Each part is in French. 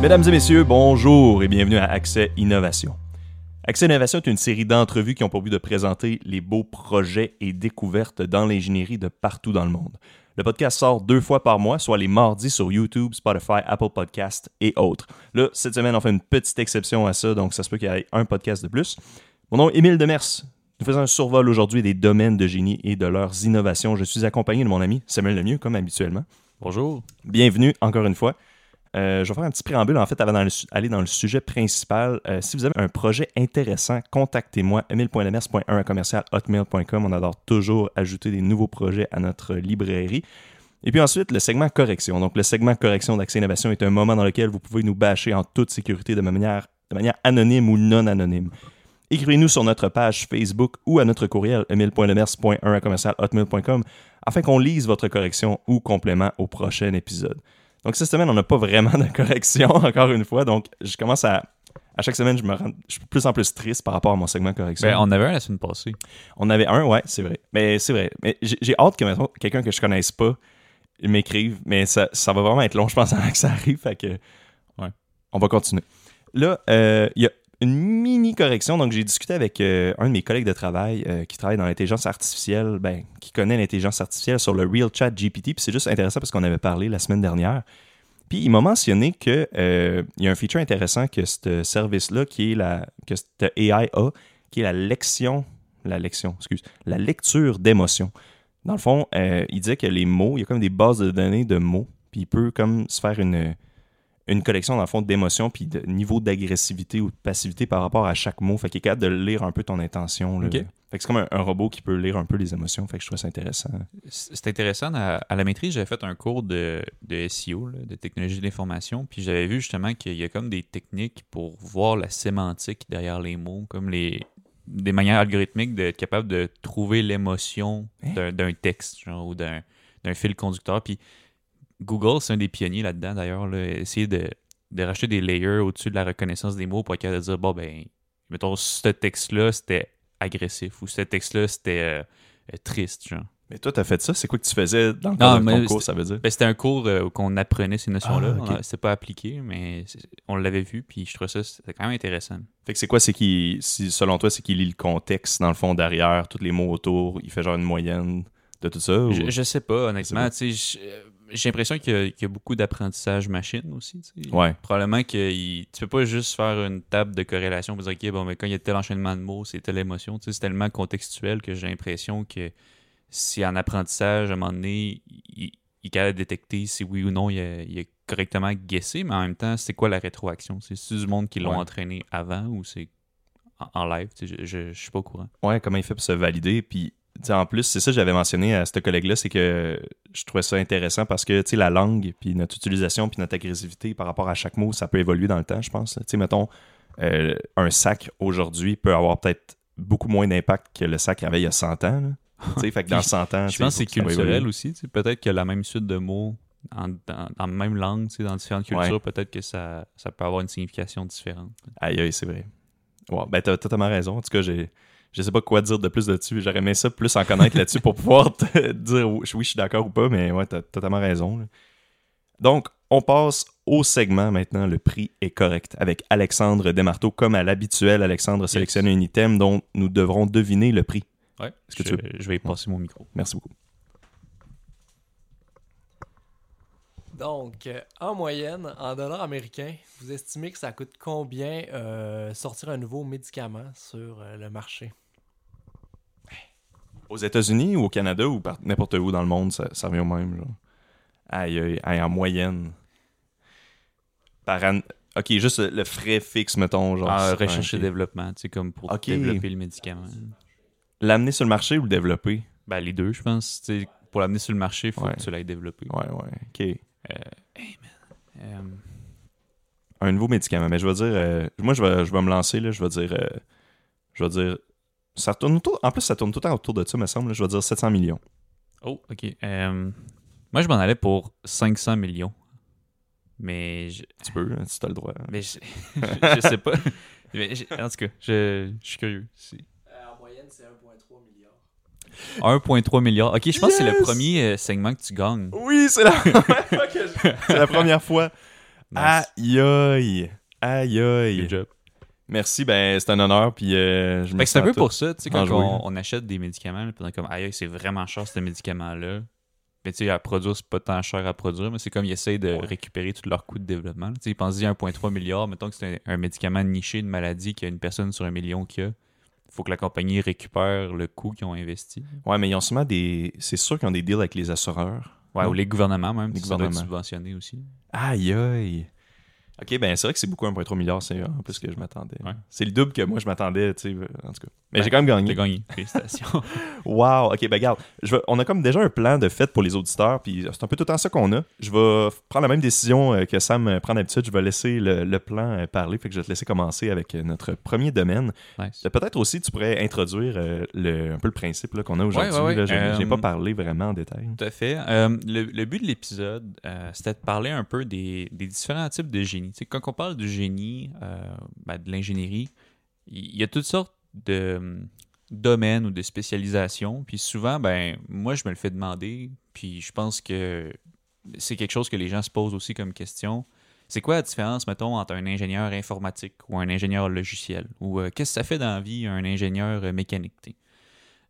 Mesdames et messieurs, bonjour et bienvenue à Accès Innovation. Accès Innovation est une série d'entrevues qui ont pour but de présenter les beaux projets et découvertes dans l'ingénierie de partout dans le monde. Le podcast sort deux fois par mois, soit les mardis sur YouTube, Spotify, Apple Podcast et autres. Là, cette semaine, on fait une petite exception à ça, donc ça se peut qu'il y ait un podcast de plus. Mon nom est Émile Demers. Nous faisons un survol aujourd'hui des domaines de génie et de leurs innovations. Je suis accompagné de mon ami Samuel Lemieux, comme habituellement. Bonjour. Bienvenue encore une fois. Euh, je vais faire un petit préambule en fait avant d'aller dans le sujet principal. Euh, si vous avez un projet intéressant, contactez-moi emile.lemers.1 commercial hotmail.com. On adore toujours ajouter des nouveaux projets à notre librairie. Et puis ensuite, le segment correction. Donc, le segment correction d'Accès Innovation est un moment dans lequel vous pouvez nous bâcher en toute sécurité de manière, anonyme ou non anonyme. Écrivez-nous sur notre page Facebook ou à notre courriel emile.lemers.1 commercial hotmail.com afin qu'on lise votre correction ou complément au prochain épisode. Donc, cette semaine, on n'a pas vraiment de correction, encore une fois. Donc, je commence à. À chaque semaine, je me rends, je suis plus en plus triste par rapport à mon segment correction. Ben, on avait un la semaine passée. On avait un, ouais, c'est vrai. Mais c'est vrai. Mais j'ai hâte que maintenant, quelqu'un que je connaisse pas m'écrive. Mais ça, ça, va vraiment être long, je pense, avant que ça arrive. Fait que. Ouais. On va continuer. Là, euh, il y a une mini correction. Donc, j'ai discuté avec euh, un de mes collègues de travail euh, qui travaille dans l'intelligence artificielle, ben, qui connaît l'intelligence artificielle sur le Real Chat GPT. Puis c'est juste intéressant parce qu'on avait parlé la semaine dernière. Puis il m'a mentionné qu'il euh, y a un feature intéressant que ce service-là, qui est la que cette AI a, qui est la lection, la lection, excuse, la lecture d'émotions. Dans le fond, il disait que les mots, il y a comme des bases de données de mots, puis il peut comme se faire une une collection, dans le fond, d'émotions puis de niveau d'agressivité ou de passivité par rapport à chaque mot. Fait qu'il est capable de lire un peu ton intention. Fait que c'est comme un, robot qui peut lire un peu les émotions. Fait que je trouve ça intéressant. C'est intéressant. À, la maîtrise, j'avais fait un cours de, de SEO, de technologie de l'information. Puis j'avais vu justement qu'il y a comme des techniques pour voir la sémantique derrière les mots, comme les des manières algorithmiques d'être capable de trouver l'émotion hein? d'un texte genre, ou d'un fil conducteur. Puis Google, c'est un des pionniers là-dedans, d'ailleurs. essayer de, de racheter des layers au-dessus de la reconnaissance des mots pour être capable de dire, bon, ben, mettons, ce texte-là, c'était agressif ou ce texte-là, c'était euh, euh, triste, genre. Mais toi, tu as fait ça? C'est quoi que tu faisais dans le cadre de ton cours, ça veut dire? Ben, c'était un cours euh, où qu'on apprenait ces notions-là. Ah, C'était pas appliqué, mais on l'avait vu, puis je trouvais ça c'était quand même intéressant. Fait que c'est quoi, c'est qui, si, selon toi, c'est qu'il lit le contexte, dans le fond, derrière, tous les mots autour, il fait genre une moyenne de tout ça? Je, je, sais pas, honnêtement. Tu sais, j'ai l'impression qu'il y, a beaucoup d'apprentissage machine aussi. Ouais. Probablement que tu peux pas juste faire une table de corrélation pour dire OK, bon, mais quand il y a tel enchaînement de mots, c'est telle émotion. C'est tellement contextuel que j'ai l'impression que si en apprentissage, à un moment donné, il, il est capable de détecter si oui ou non il a, correctement guessé, mais en même temps, c'est quoi la rétroaction? C'est du monde qui l'ont entraîné avant ou c'est en, live? Je, je, suis pas au courant. Ouais, comment il fait pour se valider? Puis en plus, c'est ça que j'avais mentionné à ce collègue-là, c'est que je trouvais ça intéressant parce que la langue, puis notre utilisation, puis notre agressivité par rapport à chaque mot, ça peut évoluer dans le temps, je pense. sais, mettons, euh, un sac aujourd'hui peut avoir peut-être beaucoup moins d'impact que le sac qu'il avait il y a 100 ans. fait que dans 100 ans, je pense que c'est culturel aussi. Peut-être que la même suite de mots en, dans, la même langue, dans différentes cultures, peut-être que ça, ça peut avoir une signification différente. Aïe, aïe, c'est vrai. Ouais, ben, t'as totalement raison. En tout cas, j'ai je sais pas quoi dire de plus là-dessus. J'aurais aimé ça plus en connaître là-dessus pour pouvoir te dire oui, je suis d'accord ou pas, mais ouais, t'as totalement raison. Donc, on passe au segment maintenant. Le prix est correct avec Alexandre Desmarteaux. Comme à l'habituel, Alexandre sélectionne un item dont nous devrons deviner le prix. Ouais, Est-ce que je, tu je vais passer mon micro. Merci beaucoup. Donc, euh, en moyenne, en dollars américains, vous estimez que ça coûte combien euh, sortir un nouveau médicament sur euh, le marché? Aux États-Unis ou au Canada ou n'importe où dans le monde, ça, ça, revient au même. Genre. Aïe, aïe, en moyenne. Par an... Ok, juste le, frais fixe, mettons. Genre, ah, recherche et développement, tu sais, comme pour développer le médicament. L'amener sur le marché ou le développer? Ben, les deux, je pense. pour l'amener sur le marché, il faut que tu l'aies développé. Ouais, ouais. Ok. Euh, euh, un nouveau médicament. Mais je vais dire, euh, moi, je vais, je vais me lancer, là, je vais dire, je vais dire, ça tourne autour, en plus, ça tourne tout le temps autour de ça, me semble, je vais dire 700 millions. Oh, ok. moi, je m'en allais pour 500 millions. Mais. Tu peux, hein, tu as le droit. Mais je, je, sais pas. en tout cas, je, je suis curieux. 1,3 milliard. Ok, je pense que c'est le premier euh, segment que tu gagnes. Oui, c'est la... la première fois. Aïe aïe. Aïe aïe. Good job. Merci, ben c'est un honneur, puis euh, je c'est un peu pour ça, tu sais, quand on, on achète des médicaments, puis on est comme, aïe, c'est vraiment cher ce médicament-là. Mais tu sais, à produire, c'est pas tant cher à produire, mais c'est comme ils essayent de Ouais. récupérer récupérer tout leur coût de développement. Tu sais, ils pensent 1,3 milliard, mettons que c'est un, un médicament niché de maladie qu'il y a une personne sur un million qui a. Il faut que la compagnie récupère le coût qu'ils ont investi. Ouais, mais ils ont sûrement des. C'est sûr qu'ils ont des deals avec les assureurs. Ouais, Non? ou les gouvernements même, Les gouvernements. subventionné aussi. Aïe aïe. Ok, ben c'est vrai que c'est beaucoup 1,3 milliard, c'est en plus que je m'attendais. Ouais. C'est le double que moi je m'attendais, tu sais, en tout cas. Mais Ben, j'ai quand même T'as gagné. gagné. Félicitations. Wow, ok, ben regarde, je on a comme déjà un plan de fête pour les auditeurs, puis c'est un peu tout le temps ça qu'on a. Je vais prendre la même décision euh, que Sam euh, prend d'habitude, je vais laisser le, le plan euh, parler, fait que je vais te laisser commencer avec euh, notre premier domaine. nice. Euh, Peut-être aussi tu pourrais introduire euh, le, un peu le principe qu'on a aujourd'hui. ouais, ouais. là. Je Euh, n'ai pas parlé vraiment en détail. Tout à fait. Euh, le, le but de l'épisode, euh, c'était de parler un peu des, des différents types de quand on parle du génie, euh, ben, de l'ingénierie, il y, a toutes sortes de hum, domaines ou de spécialisations. Puis souvent, ben, moi, je me le fais demander. Puis je pense que c'est quelque chose que les gens se posent aussi comme question. C'est quoi la différence, mettons, entre un ingénieur informatique ou un ingénieur logiciel? Ou euh, qu'est-ce que ça fait dans la vie un ingénieur euh, mécanique?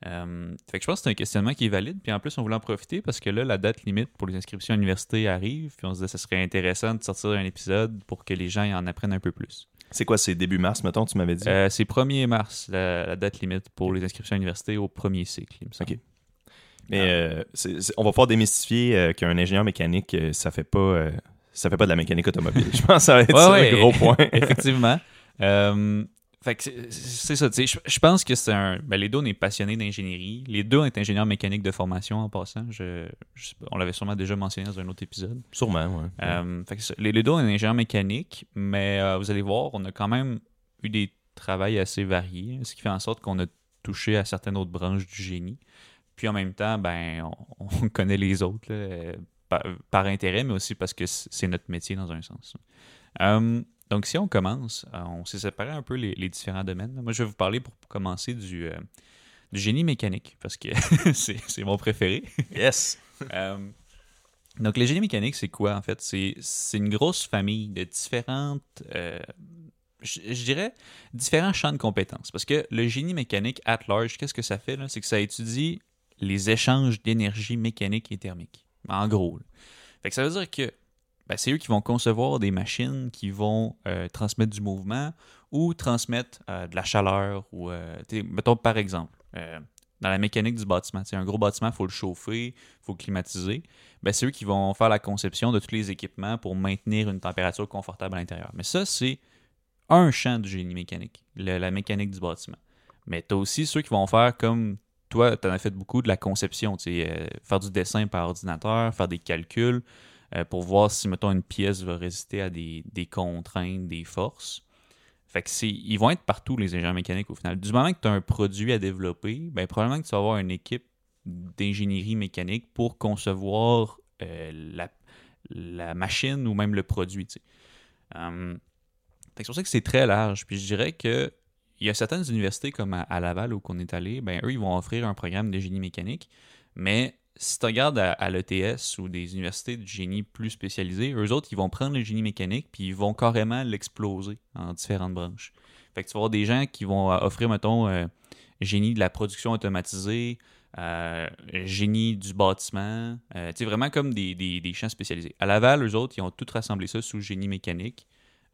Euh, fait que je pense que c'est un questionnement qui est valide. Puis en plus, on voulait en profiter parce que là, la date limite pour les inscriptions à l'université arrive. Puis on se disait que ce serait intéressant de sortir un épisode pour que les gens en apprennent un peu plus. C'est quoi, c'est début mars, mettons, tu m'avais dit? Euh, c'est 1er mars, la, la date limite pour les inscriptions à l'université au premier cycle, il me semble. Ok. Mais euh, on va pouvoir démystifier qu'un ingénieur mécanique, ça fait pas ça fait pas de la mécanique automobile. Je pense que ça va être Ouais, ça, ouais. le gros point. Effectivement. Euh, fait que c'est- ça, tu sais, je, pense que c'est un... Ben, les deux, on est passionnés d'ingénierie. Les deux, on est ingénieurs mécaniques de formation en passant. Je, on l'avait sûrement déjà mentionné dans un autre épisode. Sûrement, ouais. Euh, fait que ça, les, deux, on est ingénieurs mécaniques, mais euh, vous allez voir, on a quand même eu des travails assez variés, ce qui fait en sorte qu'on a touché à certaines autres branches du génie. Puis en même temps, ben, on, on connaît les autres là, par, par intérêt, mais aussi parce que c'est notre métier dans un sens. Euh, donc si on commence, euh, on s'est séparé un peu les, les différents domaines. Moi, je vais vous parler pour commencer du, euh, du génie mécanique, parce que c'est mon préféré. Yes! Euh, donc, le génie mécanique, c'est quoi en fait? C'est c'est une grosse famille de différentes, euh, je, je dirais, différents champs de compétences. Parce que le génie mécanique at large, qu'est-ce que ça fait? là? C'est que ça étudie les échanges d'énergie mécanique et thermique. En gros. là. Fait que ça veut dire que ben, c'est eux qui vont concevoir des machines qui vont euh, transmettre du mouvement ou transmettre euh, de la chaleur. ou euh, Mettons par exemple, dans la mécanique du bâtiment, un gros bâtiment, il faut le chauffer, il faut le climatiser. Ben, c'est eux qui vont faire la conception de tous les équipements pour maintenir une température confortable à l'intérieur. Mais ça, c'est un champ du génie mécanique, la mécanique du bâtiment. Mais tu as aussi ceux qui vont faire comme toi, tu en as fait beaucoup de la conception, faire du dessin par ordinateur, faire des calculs euh, pour voir si, mettons, une pièce va résister à des, des contraintes, des forces. Fait que ils vont être partout, les ingénieurs mécaniques, au final. Du moment que tu as un produit à développer, ben, probablement que tu vas avoir une équipe d'ingénierie mécanique pour concevoir euh, la, la machine ou même le produit. Hum, c'est pour ça que c'est très large. Puis je dirais que il y a certaines universités comme à, Laval où on est allé, ben eux, ils vont offrir un programme de mécanique. Mais si tu regardes à, l'ETS ou des universités de génie plus spécialisées, eux autres, ils vont prendre le génie mécanique puis ils vont carrément l'exploser en différentes branches. Fait que tu vas avoir des gens qui vont euh, offrir, mettons, euh, génie de la production automatisée, euh, génie du bâtiment, vraiment comme des, des, des champs spécialisés. À Laval, eux autres, ils ont tout rassemblé ça sous génie mécanique.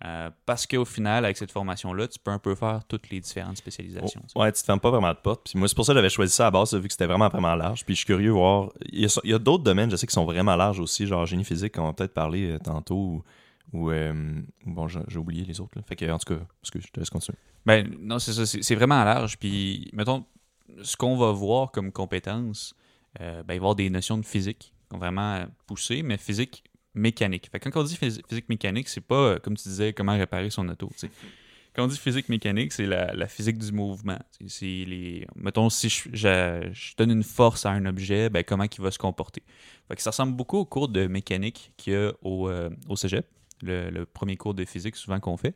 Euh, parce qu'au final, avec cette formation-là, tu peux un peu faire toutes les différentes spécialisations. sais. Ouais, tu te fermes pas vraiment de porte. Puis moi, c'est pour ça que j'avais choisi ça à base, vu que c'était vraiment, vraiment large. Puis je suis curieux de voir. Il y a, d'autres domaines, je sais, qui sont vraiment larges aussi, genre génie physique, qu'on va peut-être parler euh, tantôt. Ou, euh, bon, j'ai oublié les autres. là. Fait que, en tout cas, parce que je te laisse continuer. Ben, non, c'est ça, c'est vraiment large. Puis, mettons, ce qu'on va voir comme compétences, ben, il va y avoir des notions de physique qui vont vraiment poussées, mais physique mécanique. Fait quand on dit phys- physique mécanique, c'est pas, euh, comme tu disais, comment réparer son auto. Quand on dit physique mécanique, c'est la, physique du mouvement. C'est- les. Mettons, si je, donne une force à un objet, ben, comment il va se comporter. Ça ressemble beaucoup au cours de mécanique qu'il y a au, euh, au cégep, le, premier cours de physique souvent qu'on fait.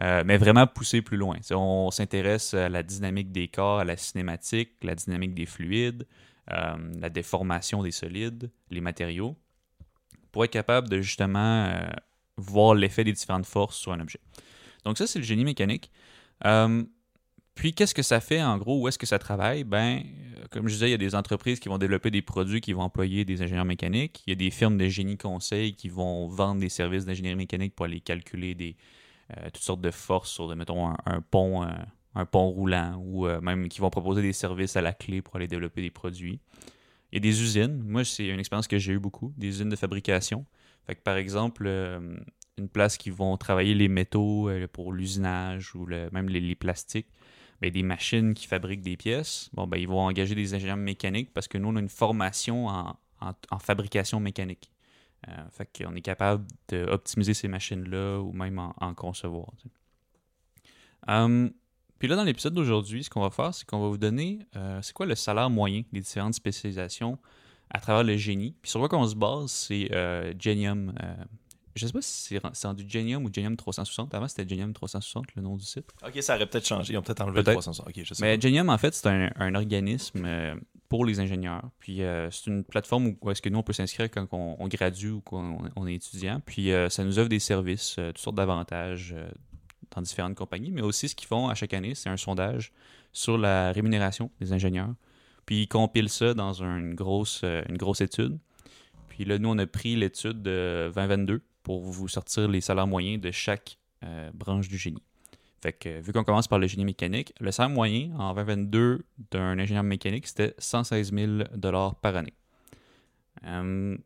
Euh, mais vraiment pousser plus loin. On s'intéresse à la dynamique des corps, à la cinématique, la dynamique des fluides, euh, la déformation des solides, les matériaux, pour être capable de justement euh, voir l'effet des différentes forces sur un objet. Donc ça, c'est le génie mécanique. Euh, puis, qu'est-ce que ça fait en gros? Où est-ce que ça travaille? Ben, euh, comme je disais, il y a des entreprises qui vont développer des produits qui vont employer des ingénieurs mécaniques. Il y a des firmes de génie conseil qui vont vendre des services d'ingénierie mécanique pour aller calculer des, toutes sortes de forces sur, mettons, un, pont, un pont roulant ou même qui vont proposer des services à la clé pour aller développer des produits. A des usines. Moi, c'est une expérience que j'ai eu beaucoup, des usines de fabrication. Fait que, par exemple, une place qui vont travailler les métaux pour l'usinage ou même les plastiques ben, des machines qui fabriquent des pièces, bon, ben, ils vont engager des ingénieurs mécaniques parce que nous, on a une formation en, fabrication mécanique. Euh, fait qu'on est capable d'optimiser ces machines-là ou même en, concevoir. Hum, puis là, dans l'épisode d'aujourd'hui, ce qu'on va faire, c'est qu'on va vous donner euh, c'est quoi le salaire moyen des différentes spécialisations à travers le génie. Puis sur quoi qu'on se base, c'est euh, Genium, euh, je sais pas si c'est du Genium ou Genium 360. Avant, c'était Genium 360, le nom du site. Ok, ça aurait peut-être changé. Ils ont peut-être enlevé le 360. je sais Mais Genium, en fait, c'est un, organisme euh, pour les ingénieurs. Puis euh, c'est une plateforme où, est-ce que nous, on peut s'inscrire quand on, gradue ou quand on, est étudiant. Puis ça nous offre des services, toutes sortes d'avantages dans différentes compagnies. Mais aussi, ce qu'ils font à chaque année, c'est un sondage sur la rémunération des ingénieurs. Puis ils compilent ça dans une grosse, une grosse étude. Puis là, nous, on a pris l'étude de 2022 pour vous sortir les salaires moyens de chaque euh, branche du génie. Fait que, vu qu'on commence par le génie mécanique, le salaire moyen en 2022 d'un ingénieur mécanique, c'était 116 000 par année. Hum,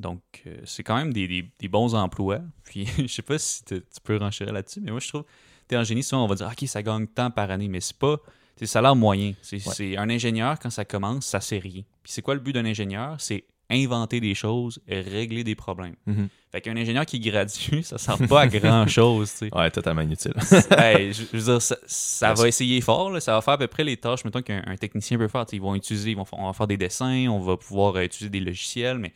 donc, euh, c'est quand même des, bons emplois. Puis, je sais pas si tu peux renchérir là-dessus, mais moi, je trouve, tu es en génie, souvent, on va dire, OK, ça gagne tant par année, mais c'est pas. C'est salaire moyen. C'est un ingénieur, quand ça commence, ça sait rien. Puis, c'est quoi le but d'un ingénieur? C'est inventer des choses et régler des problèmes. Mm-hmm. Fait qu'un ingénieur qui gradue, ça sert pas à grand chose. sais. Ouais, totalement inutile. je, veux dire, ça, va essayer fort, ça va faire à peu près les tâches mettons qu'un technicien peut faire. Ils vont utiliser, ils vont, on va faire des dessins, on va pouvoir euh, utiliser des logiciels, mais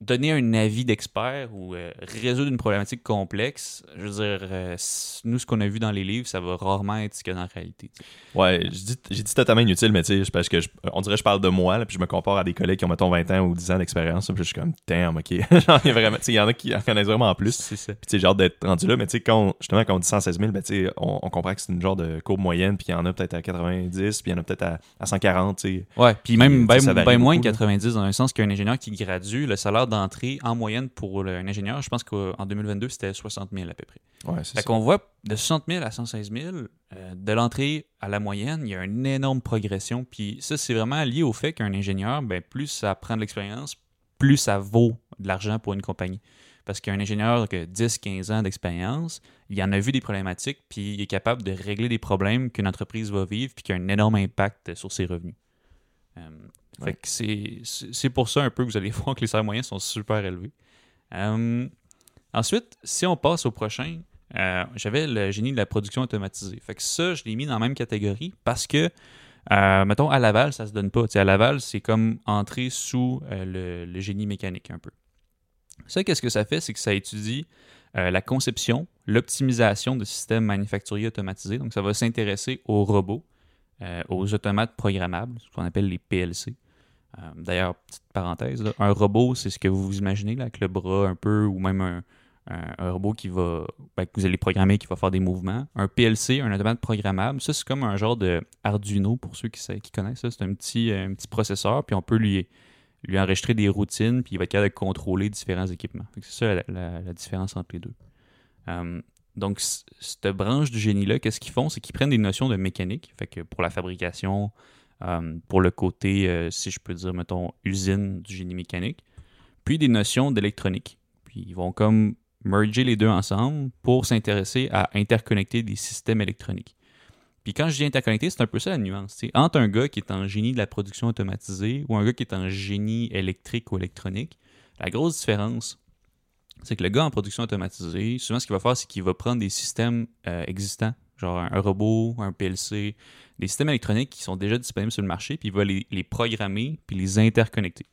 donner un avis d'expert ou euh, résoudre une problématique complexe, je veux dire, euh, nous, ce qu'on a vu dans les livres, ça va rarement être ce qu'il y a dans la réalité. Ouais, j'ai dit totalement inutile, mais tu sais, parce que on dirait que je parle de moi, là, puis je me compare à des collègues qui ont, mettons, 20 ans ou 10 ans d'expérience, puis je suis comme, damn, ok. il y, en a qui en connaissent vraiment en plus. C'est ça. Puis tu sais, j'ai hâte d'être rendu là, mais tu sais, quand, justement, quand on dit 116 000, ben, tu sais, on, comprend que c'est une genre de courbe moyenne, puis il y en a peut-être à 90, puis il y en a peut-être à, à, 140, tu sais. Ouais, puis même bien moins que 90, dans un sens qu'un ingénieur qui gradue, le salaire d'entrée en moyenne, pour un ingénieur, je pense qu'en 2022, c'était 60 000 à peu près. Ouais, c'est fait qu'on voit de 60 000 à 116 000, euh, de l'entrée à la moyenne, il y a une énorme progression. Puis ça, c'est vraiment lié au fait qu'un ingénieur, ben, plus ça prend de l'expérience, plus ça vaut de l'argent pour une compagnie. Parce qu'un ingénieur qui a 10-15 ans d'expérience, il en a vu des problématiques, puis il est capable de régler des problèmes qu'une entreprise va vivre, puis qui a un énorme impact sur ses revenus. Euh, fait que c'est pour ça un peu que vous allez voir que les salaires moyens sont super élevés. Euh, ensuite, si on passe au prochain, euh, j'avais le génie de la production automatisée. Fait que ça, je l'ai mis dans la même catégorie parce que, euh, mettons, à Laval, ça se donne pas. à Laval, c'est comme entrer sous le, génie mécanique un peu. Ça, qu'est-ce que ça fait? C'est que ça étudie la conception, l'optimisation de systèmes manufacturiers automatisés. Donc, ça va s'intéresser aux robots, aux automates programmables, ce qu'on appelle les PLC. Euh, d'ailleurs, petite parenthèse, un robot, c'est ce que vous imaginez là, avec le bras un peu, ou même un, robot qui va, ben, que vous allez programmer, qui va faire des mouvements. Un PLC, un automate programmable, ça c'est comme un genre de Arduino pour ceux qui, qui connaissent ça. C'est un petit, un petit processeur, puis on peut lui, lui enregistrer des routines, puis il va être capable de contrôler différents équipements. C'est ça la, différence entre les deux. Euh, donc, cette branche du génie-là, qu'est-ce qu'ils font? C'est qu'ils prennent des notions de mécanique, fait que pour la fabrication, euh, pour le côté, euh, si je peux dire, mettons, usine du génie mécanique, puis des notions d'électronique. Puis ils vont comme merger les deux ensemble pour s'intéresser à interconnecter des systèmes électroniques. Puis quand je dis interconnecter, c'est un peu ça la nuance. Entre un gars qui est en génie de la production automatisée ou un gars qui est en génie électrique ou électronique, la grosse différence, c'est que le gars en production automatisée, souvent ce qu'il va faire, c'est qu'il va prendre des systèmes euh, existants genre un, robot, un PLC, des systèmes électroniques qui sont déjà disponibles sur le marché, puis il va les, programmer puis les interconnecter.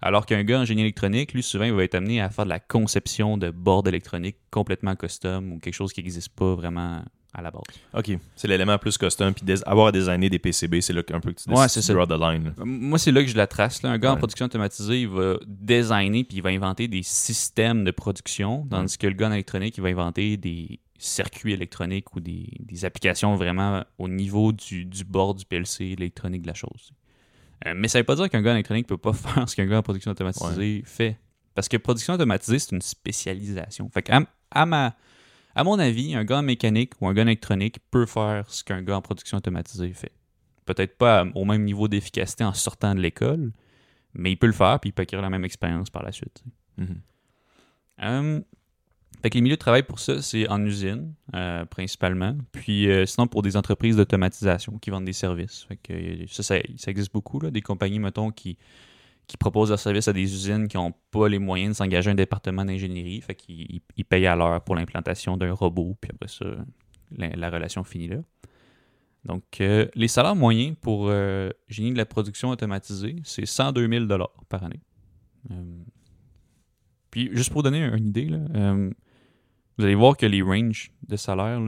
Alors qu'un gars en génie électronique, lui, souvent, il va être amené à faire de la conception de boards électroniques complètement custom ou quelque chose qui n'existe pas vraiment à la base. OK. C'est l'élément plus custom. Puis avoir à designer des PCB, c'est là qu'un peu que tu Ouais, tu draw the line. là. Euh, Moi, c'est là que je la trace. Là. Un gars en production automatisée, il va designer puis il va inventer des systèmes de production, tandis que le gars en électronique, il va inventer des circuits électroniques ou des, des applications vraiment au niveau du, du bord du PLC, l'électronique de la chose. Euh, mais ça veut pas dire qu'un gars en électronique peut pas faire ce qu'un gars en production automatisée fait. Parce que production automatisée, c'est une spécialisation. Fait qu'à à ma, à mon avis, un gars en mécanique ou un gars en électronique peut faire ce qu'un gars en production automatisée fait. Peut-être pas à- au même niveau d'efficacité en sortant de l'école, mais il peut le faire puis il peut acquérir la même expérience par la suite. Mhm. Hum, fait que les milieux de travail pour ça, c'est en usine, euh, principalement. Puis euh, sinon, pour des entreprises d'automatisation qui vendent des services. Fait que, euh, ça, ça, ça existe beaucoup, là, des compagnies, mettons, qui, qui proposent leurs services à des usines qui n'ont pas les moyens de s'engager un département d'ingénierie. Fait qu'ils ils- payent à l'heure pour l'implantation d'un robot, puis après ça, la, la relation finit là. Donc, euh, les salaires moyens pour euh, génie de la production automatisée, c'est 102 000 par année. Euh, puis, juste pour donner une idée, là, euh, vous allez voir que les ranges de salaire,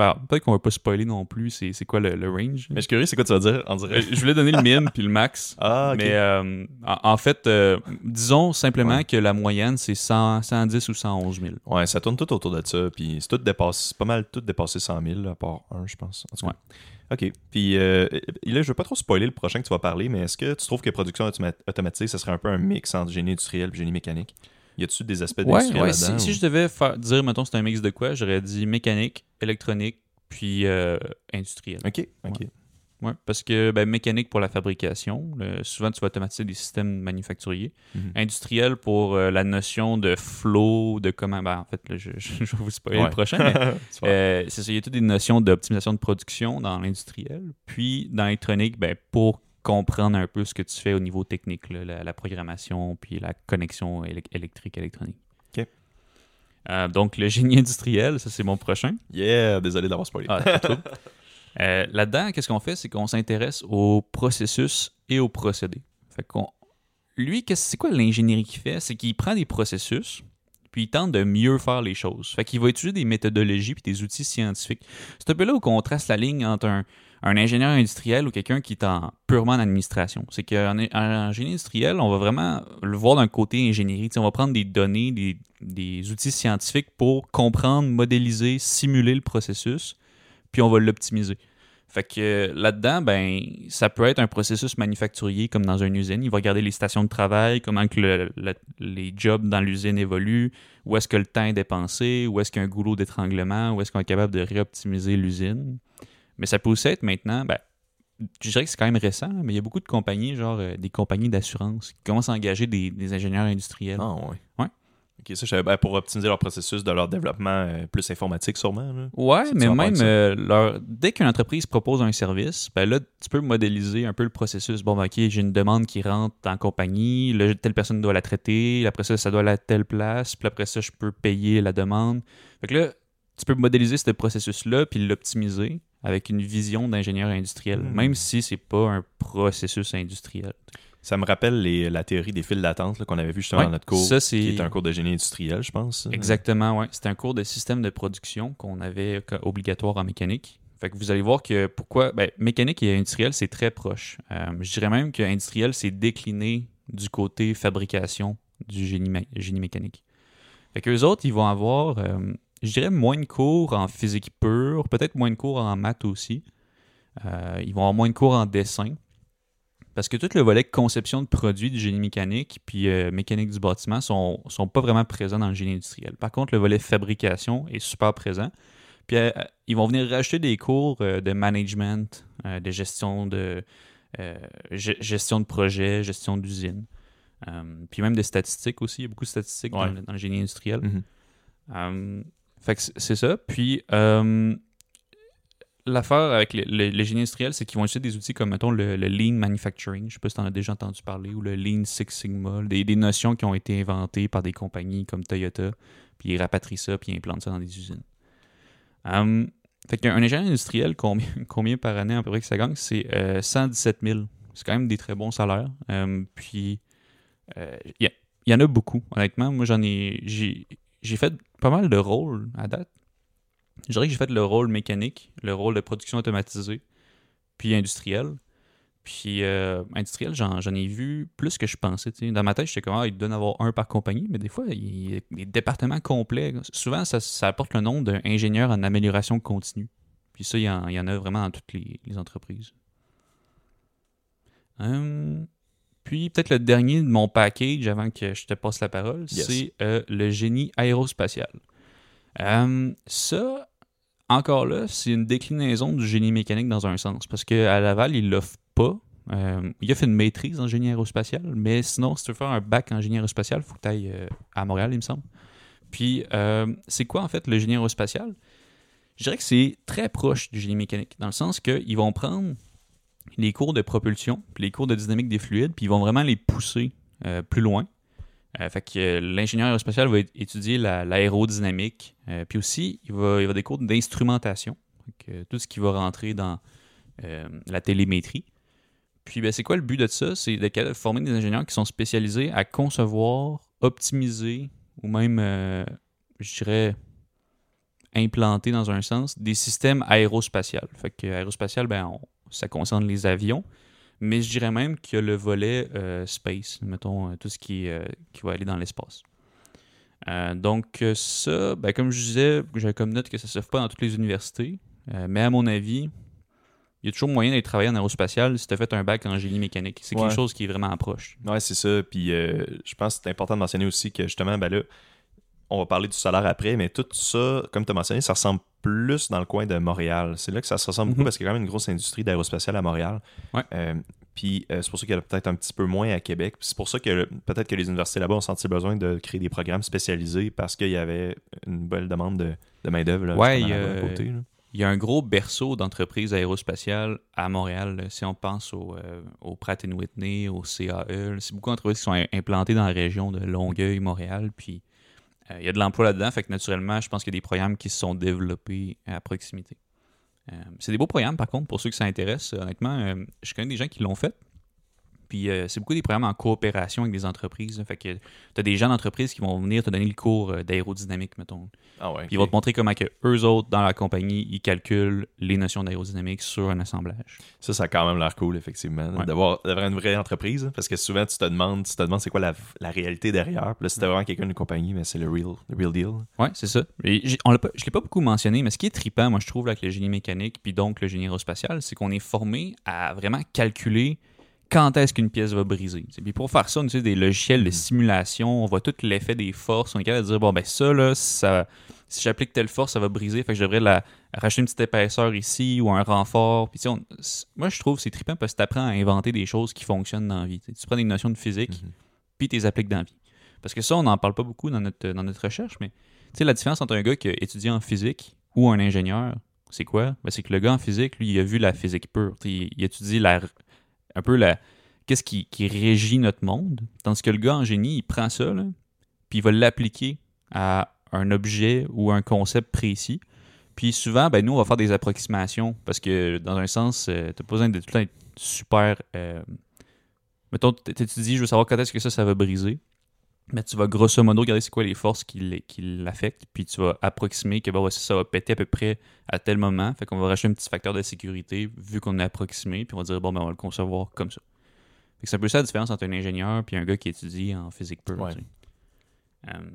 ben, peut-être qu'on va pas spoiler non plus, c'est c'est quoi le, le range. Mais je suis curieux, c'est quoi tu vas dire? On Euh, dirait. je voulais donner le min puis le max. Ah. Mais euh, en, en fait, euh, disons simplement Ouais. que la moyenne, c'est 100 110 ou 111 000. Ouais, ça tourne tout autour de ça. Puis c'est tout pas mal tout dépassé 100 000, là, à part un, je pense. En tout cas. OK. Puis euh, là, je veux pas trop spoiler le prochain que tu vas parler, mais est-ce que tu trouves que production automa- automatisée, ça serait un peu un mix entre génie industriel et génie mécanique? Y a-tu des aspects d'industriel ouais, si, je devais faire, dire, mettons, c'est un mix de quoi, j'aurais dit mécanique, électronique, puis euh, industriel. OK, OK. Ouais, parce que ben, mécanique pour la fabrication, le- souvent tu vas automatiser des systèmes manufacturiers. Mhm. Industriel pour euh, la notion de flow, de comment. ben, en fait, là, je, je, vous spoiler Ouais. le prochain, mais. Euh, c'est ça, il y a toutes des notions d'optimisation de production dans l'industriel. Puis dans l'électronique, ben, pour comprendre un peu ce que tu fais au niveau technique, là, la, la programmation, puis la connexion élec- électrique électronique. OK. Euh, donc le génie industriel, ça c'est mon prochain. Yeah, désolé d'avoir spoilé. Ah. Euh, Là-dedans, qu'est-ce qu'on fait, c'est qu'on s'intéresse au processus et aux procédés. Fait qu'on, lui, c'est quoi l'ingénierie qu'il fait? C'est qu'il prend des processus, puis il tente de mieux faire les choses. Fait qu'il va utiliser des méthodologies puis des outils scientifiques. C'est un peu là où on trace la ligne entre un, un ingénieur industriel ou quelqu'un qui est en, purement en administration. C'est en génie industriel, on va vraiment le voir d'un côté ingénierie. On va prendre des données, des, outils scientifiques pour comprendre, modéliser, simuler le processus, puis on va l'optimiser. Fait que là-dedans, ben, ça peut être un processus manufacturier comme dans une usine. Il va regarder les stations de travail, comment que le- le- les jobs dans l'usine évoluent, où est-ce que le temps est dépensé, où est-ce qu'il y a un goulot d'étranglement, où est-ce qu'on est capable de réoptimiser l'usine. Mais ça peut aussi être maintenant, ben, je dirais que c'est quand même récent, mais il y a beaucoup de compagnies, genre euh, des compagnies d'assurance, qui commencent à engager des, des ingénieurs industriels. Ah, ouais. Ouais. OK, ça, je savais- ben, pour optimiser leur processus de leur développement euh, plus informatique, sûrement. là. Ouais, mais même euh, leur- dès qu'une entreprise propose un service, ben là, tu peux modéliser un peu le processus. Bon, ben, ok, j'ai une demande qui rentre en compagnie, là, telle personne doit la traiter, après ça, ça doit aller à telle place, puis après ça, je peux payer la demande. Fait que là, tu peux modéliser ce processus-là puis l'optimiser avec une vision d'ingénieur industriel, Hmm. même si c'est pas un processus industriel. Ça me rappelle les- la théorie des files d'attente qu'on avait vu justement Ouais, dans notre cours, ça, c'est- qui est un cours de génie industriel, je pense. Exactement, ouais. C'était un cours de système de production qu'on avait co- obligatoire en mécanique. Fait que vous allez voir que pourquoi. Ben, mécanique et industriel, c'est très proche. Euh, je dirais même que industriel, c'est décliné du côté fabrication du génie, mé- génie mécanique. Fait qu'eux autres, ils vont avoir, euh, je dirais, moins de cours en physique pure, peut-être moins de cours en maths aussi. Euh, ils vont avoir moins de cours en dessin. Parce que tout le volet conception de produits du génie mécanique puis euh, mécanique du bâtiment sont, sont pas vraiment présents dans le génie industriel. Par contre, le volet fabrication est super présent. Puis euh, ils vont venir rajouter des cours de management, de gestion de ge- gestion de projet, gestion d'usine. Puis même des statistiques aussi. Il y a beaucoup de statistiques dans, Ouais. le, dans le génie industriel. Mhm. Euh, fait que c'est- ça. Puis, euh, l'affaire avec le, le- le génie industriel, c'est qu'ils vont utiliser des outils comme, mettons, le, le Lean Manufacturing. Je sais pas si tu en as déjà entendu parler, ou le Lean Six Sigma. Des, notions qui ont été inventées par des compagnies comme Toyota. Puis ils rapatrient ça, puis ils implantent ça dans des usines. Euh, fait qu'un ingénieur industriel, combien, combien par année à peu près que ça gagne? C'est euh, 117 000. C'est quand même des très bons salaires. Euh, puis, euh, il il y en a beaucoup, honnêtement. Moi, j'en ai. J'ai fait pas mal de rôles à date. Je dirais que j'ai fait le rôle mécanique, le rôle de production automatisée, puis industriel. Puis euh, industriel, j'en, ai vu plus que je pensais. Dans ma tête, j'étais comme, ah, il doit en avoir un par compagnie, mais des fois, il y a des départements complets. Souvent, ça, apporte le nom d'ingénieur en amélioration continue. Puis ça, il y en, il y en a vraiment dans toutes les, les entreprises. Hum, puis peut-être le dernier de mon package avant que je te passe la parole, Yes. c'est euh, le génie aérospatial. Hum, ça, encore là, c'est une déclinaison du génie mécanique dans un sens. Parce qu'à Laval, il l'offre pas. Euh, il a fait une maîtrise en génie aérospatial, mais sinon, si tu veux faire un bac en génie aérospatial, il faut que tu ailles euh, à Montréal, il me semble. Puis, euh, c'est quoi en fait le génie aérospatial? Je dirais que c'est très proche du génie mécanique, dans le sens qu'ils vont prendre les cours de propulsion, puis les cours de dynamique des fluides, puis ils vont vraiment les pousser euh, plus loin. Euh, fait que euh, l'ingénieur aérospatial va étudier la- l'aérodynamique, puis aussi il va, il des cours d'instrumentation, tout ce qui va rentrer dans la télémétrie. Puis ben, c'est quoi le but de ça? C'est de former des ingénieurs qui sont spécialisés à concevoir, optimiser, ou même, je dirais, implanter dans un sens, des systèmes aérospatials. Fait que aérospatial, ben, on- ça concerne les avions, mais je dirais même qu'il y a le volet euh, space, mettons, euh, tout ce qui, euh, qui va aller dans l'espace. Donc ça, ben, comme je disais, j'ai comme note que ça ne se fait pas dans toutes les universités, mais à mon avis, il y a toujours moyen d'aller travailler en aérospatial si tu as fait un bac en génie mécanique. C'est Ouais. quelque chose qui est vraiment proche. Ouais, c'est ça. Puis euh, je pense que c'est important de mentionner aussi que justement, ben là, on va parler du salaire après, mais tout ça, comme tu as mentionné, ça ressemble plus dans le coin de Montréal. C'est là que ça se ressemble beaucoup Mhm. parce qu'il y a quand même une grosse industrie d'aérospatiale à Montréal. Ouais. Euh, puis euh, c'est pour ça qu'il y en a peut-être un petit peu moins à Québec. C'est pour ça que peut-être que les universités là-bas ont senti le besoin de créer des programmes spécialisés parce qu'il y avait une belle demande de, de main-d'œuvre. Ouais, il là. Il y a un gros berceau d'entreprises aérospatiales à Montréal. là. Si on pense au, euh, au Pratt Whitney, au CAE, c'est beaucoup d'entreprises qui sont im- implantées dans la région de Longueuil, Montréal. Puis euh, il y a de l'emploi là-dedans. Fait que naturellement, je pense qu'il y a des programmes qui se sont développés à proximité. Euh, c'est des beaux programmes, par contre, pour ceux que ça intéresse. Honnêtement, euh, je connais des gens qui l'ont fait. Puis euh, c'est beaucoup des programmes en coopération avec des entreprises. là. Fait que tu as des gens d'entreprise qui vont venir te donner le cours euh, d'aérodynamique, mettons. Ah ouais. Puis ils vont te montrer comment que eux autres, dans la compagnie, ils calculent les notions d'aérodynamique sur un assemblage. Ça, ça a quand même l'air cool, effectivement, Ouais. d'avoir, d'avoir une vraie entreprise. hein, Parce que souvent, tu te demandes, tu te demandes c'est quoi la, la réalité derrière. Puis là, si t'as vraiment quelqu'un d'une compagnie, mais c'est le real, le real deal. Ouais, c'est ça. Et on l'a pas- je ne l'ai pas beaucoup mentionné, mais ce qui est trippant, moi, je trouve, avec le génie mécanique, puis donc le génie aérospatial, c'est qu'on est formé à vraiment calculer quand est-ce qu'une pièce va briser. T'sais, Puis pour faire ça, on utilise des logiciels de simulation, on voit tout l'effet des forces, on est capable de dire, bon, ben ça, là, ça, si j'applique telle force, ça va briser, fait que je devrais la, racheter une petite épaisseur ici ou un renfort. Puis on- moi, je trouve que c'est trippant parce que tu apprends à inventer des choses qui fonctionnent dans la vie. T'sais, tu prends des notions de physique, Mhm. puis tu les appliques dans la vie. Parce que ça, on n'en parle pas beaucoup dans notre, dans notre recherche, mais tu sais, la différence entre un gars qui a étudié en physique ou un ingénieur, c'est quoi? Ben, c'est que le gars en physique, lui, il a vu la physique pure. Il, il étudie la, un peu la qu'est-ce qui, régit notre monde? Tandis que le gars en génie, il prend ça, là, puis il va l'appliquer à un objet ou un concept précis. Puis souvent, ben, nous, on va faire des approximations parce que dans un sens, tu n'as pas besoin de tout le temps super. euh, mettons, tu dis, je veux savoir quand est-ce que ça, ça va briser. Mais tu vas grosso modo regarder c'est quoi les forces qui qui l'affectent, puis tu vas approximer que bon, ça, va péter à peu près à tel moment. Fait qu'on va racheter un petit facteur de sécurité vu qu'on a approximé, puis on va dire bon, ben, on va le concevoir comme ça. Fait que c'est un peu ça la différence entre un ingénieur et un gars qui étudie en physique pure. Ouais. tu sais. Euh,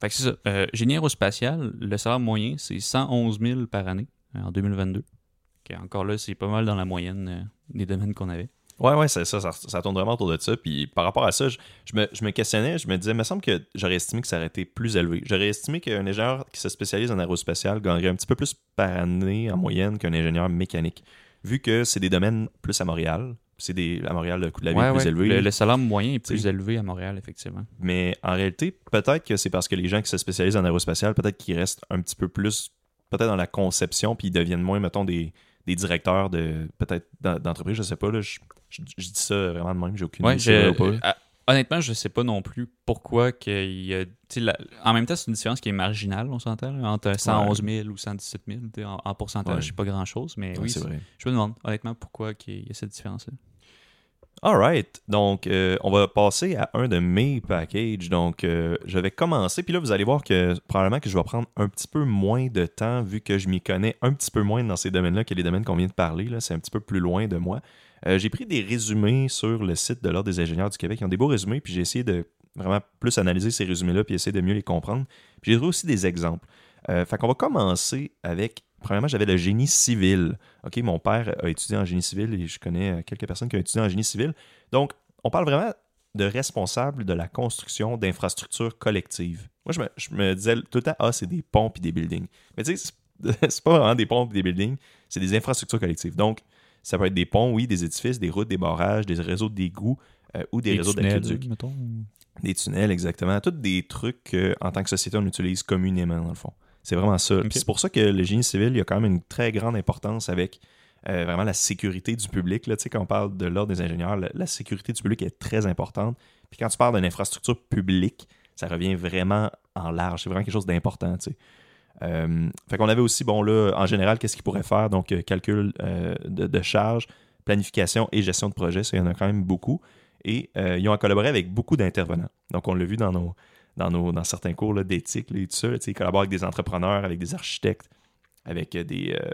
fait que c'est ça. Euh, génie aérospatial, le salaire moyen, c'est 111 000 par année euh, en 2022. Ok, encore là, c'est pas mal dans la moyenne euh, des domaines qu'on avait. Ouais, ouais, c'est ça, ça, ça tourne vraiment autour de ça. Puis par rapport à ça, je, je me, je me questionnais, je me disais, il me semble que j'aurais estimé que ça aurait été plus élevé. J'aurais estimé qu'un ingénieur qui se spécialise en aérospatial gagnerait un petit peu plus par année en moyenne qu'un ingénieur mécanique. Vu que c'est des domaines plus à Montréal, c'est des à Montréal le coût de la vie Ouais, est plus ouais. élevé. Le, le salaire moyen est plus élevé à Montréal, effectivement. Mais en réalité, peut-être que c'est parce que les gens qui se spécialisent en aérospatial, peut-être qu'ils restent un petit peu plus, peut-être dans la conception, puis ils deviennent moins, mettons, des, des directeurs de peut-être d'en- d'entreprise, je sais pas. Là, je, je- je dis ça vraiment de même, j'ai aucune Ouais, idée je- euh, honnêtement, je sais pas non plus pourquoi qu'il y a. la- en même temps, c'est une différence qui est marginale, on s'entend, entre 111 000 ou 117 000. tu sais, En, en pourcentage, Ouais. c'est pas grand chose, mais oui, c'est vrai. je me demande honnêtement pourquoi qu'il y a cette différence-là. Alright, donc euh, on va passer à un de mes packages. Donc euh, je vais commencer, puis là vous allez voir que probablement que je vais prendre un petit peu moins de temps vu que je m'y connais un petit peu moins dans ces domaines-là que les domaines qu'on vient de parler. C'est un petit peu plus loin de moi. Euh, j'ai pris des résumés sur le site de l'Ordre des ingénieurs du Québec. Ils ont des beaux résumés, puis j'ai essayé de vraiment plus analyser ces résumés-là, puis essayer de mieux les comprendre. Puis j'ai trouvé aussi des exemples. fait qu'on va commencer avec premièrement, j'avais le génie civil. OK, mon père a étudié en génie civil et je connais euh, quelques personnes qui ont étudié en génie civil. Donc, on parle vraiment de responsable de la construction d'infrastructures collectives. Moi, je me, disais tout le temps, ah, c'est des ponts et des buildings. Mais tu sais, c'est pas vraiment des ponts et des buildings, c'est des infrastructures collectives. Donc, ça peut être des ponts, oui, des édifices, des routes, des barrages, des réseaux d'égouts euh, ou des, réseaux d'aqueducs. Des tunnels, exactement. Tous des trucs qu'en tant que société, on utilise communément, dans le fond. C'est vraiment ça. C'est pour ça que le génie civil, il y a quand même une très grande importance avec euh, vraiment la sécurité du public. Là. Quand on parle de l'ordre des ingénieurs, la, sécurité du public est très importante. Puis quand tu parles d'une infrastructure publique, ça revient vraiment en large. C'est vraiment quelque chose d'important. Euh, fait qu'on avait aussi, bon là, en général, qu'est-ce qu'ils pourraient faire? Donc, euh, calcul de, de charges, planification et gestion de projet, ça, il y en a quand même beaucoup. Et ils ont collaboré avec beaucoup d'intervenants. Donc, on l'a vu dans nos, dans, nos, dans certains cours d'éthique et tout ça. ils collaborent avec des entrepreneurs, avec des architectes, avec euh, des. Euh,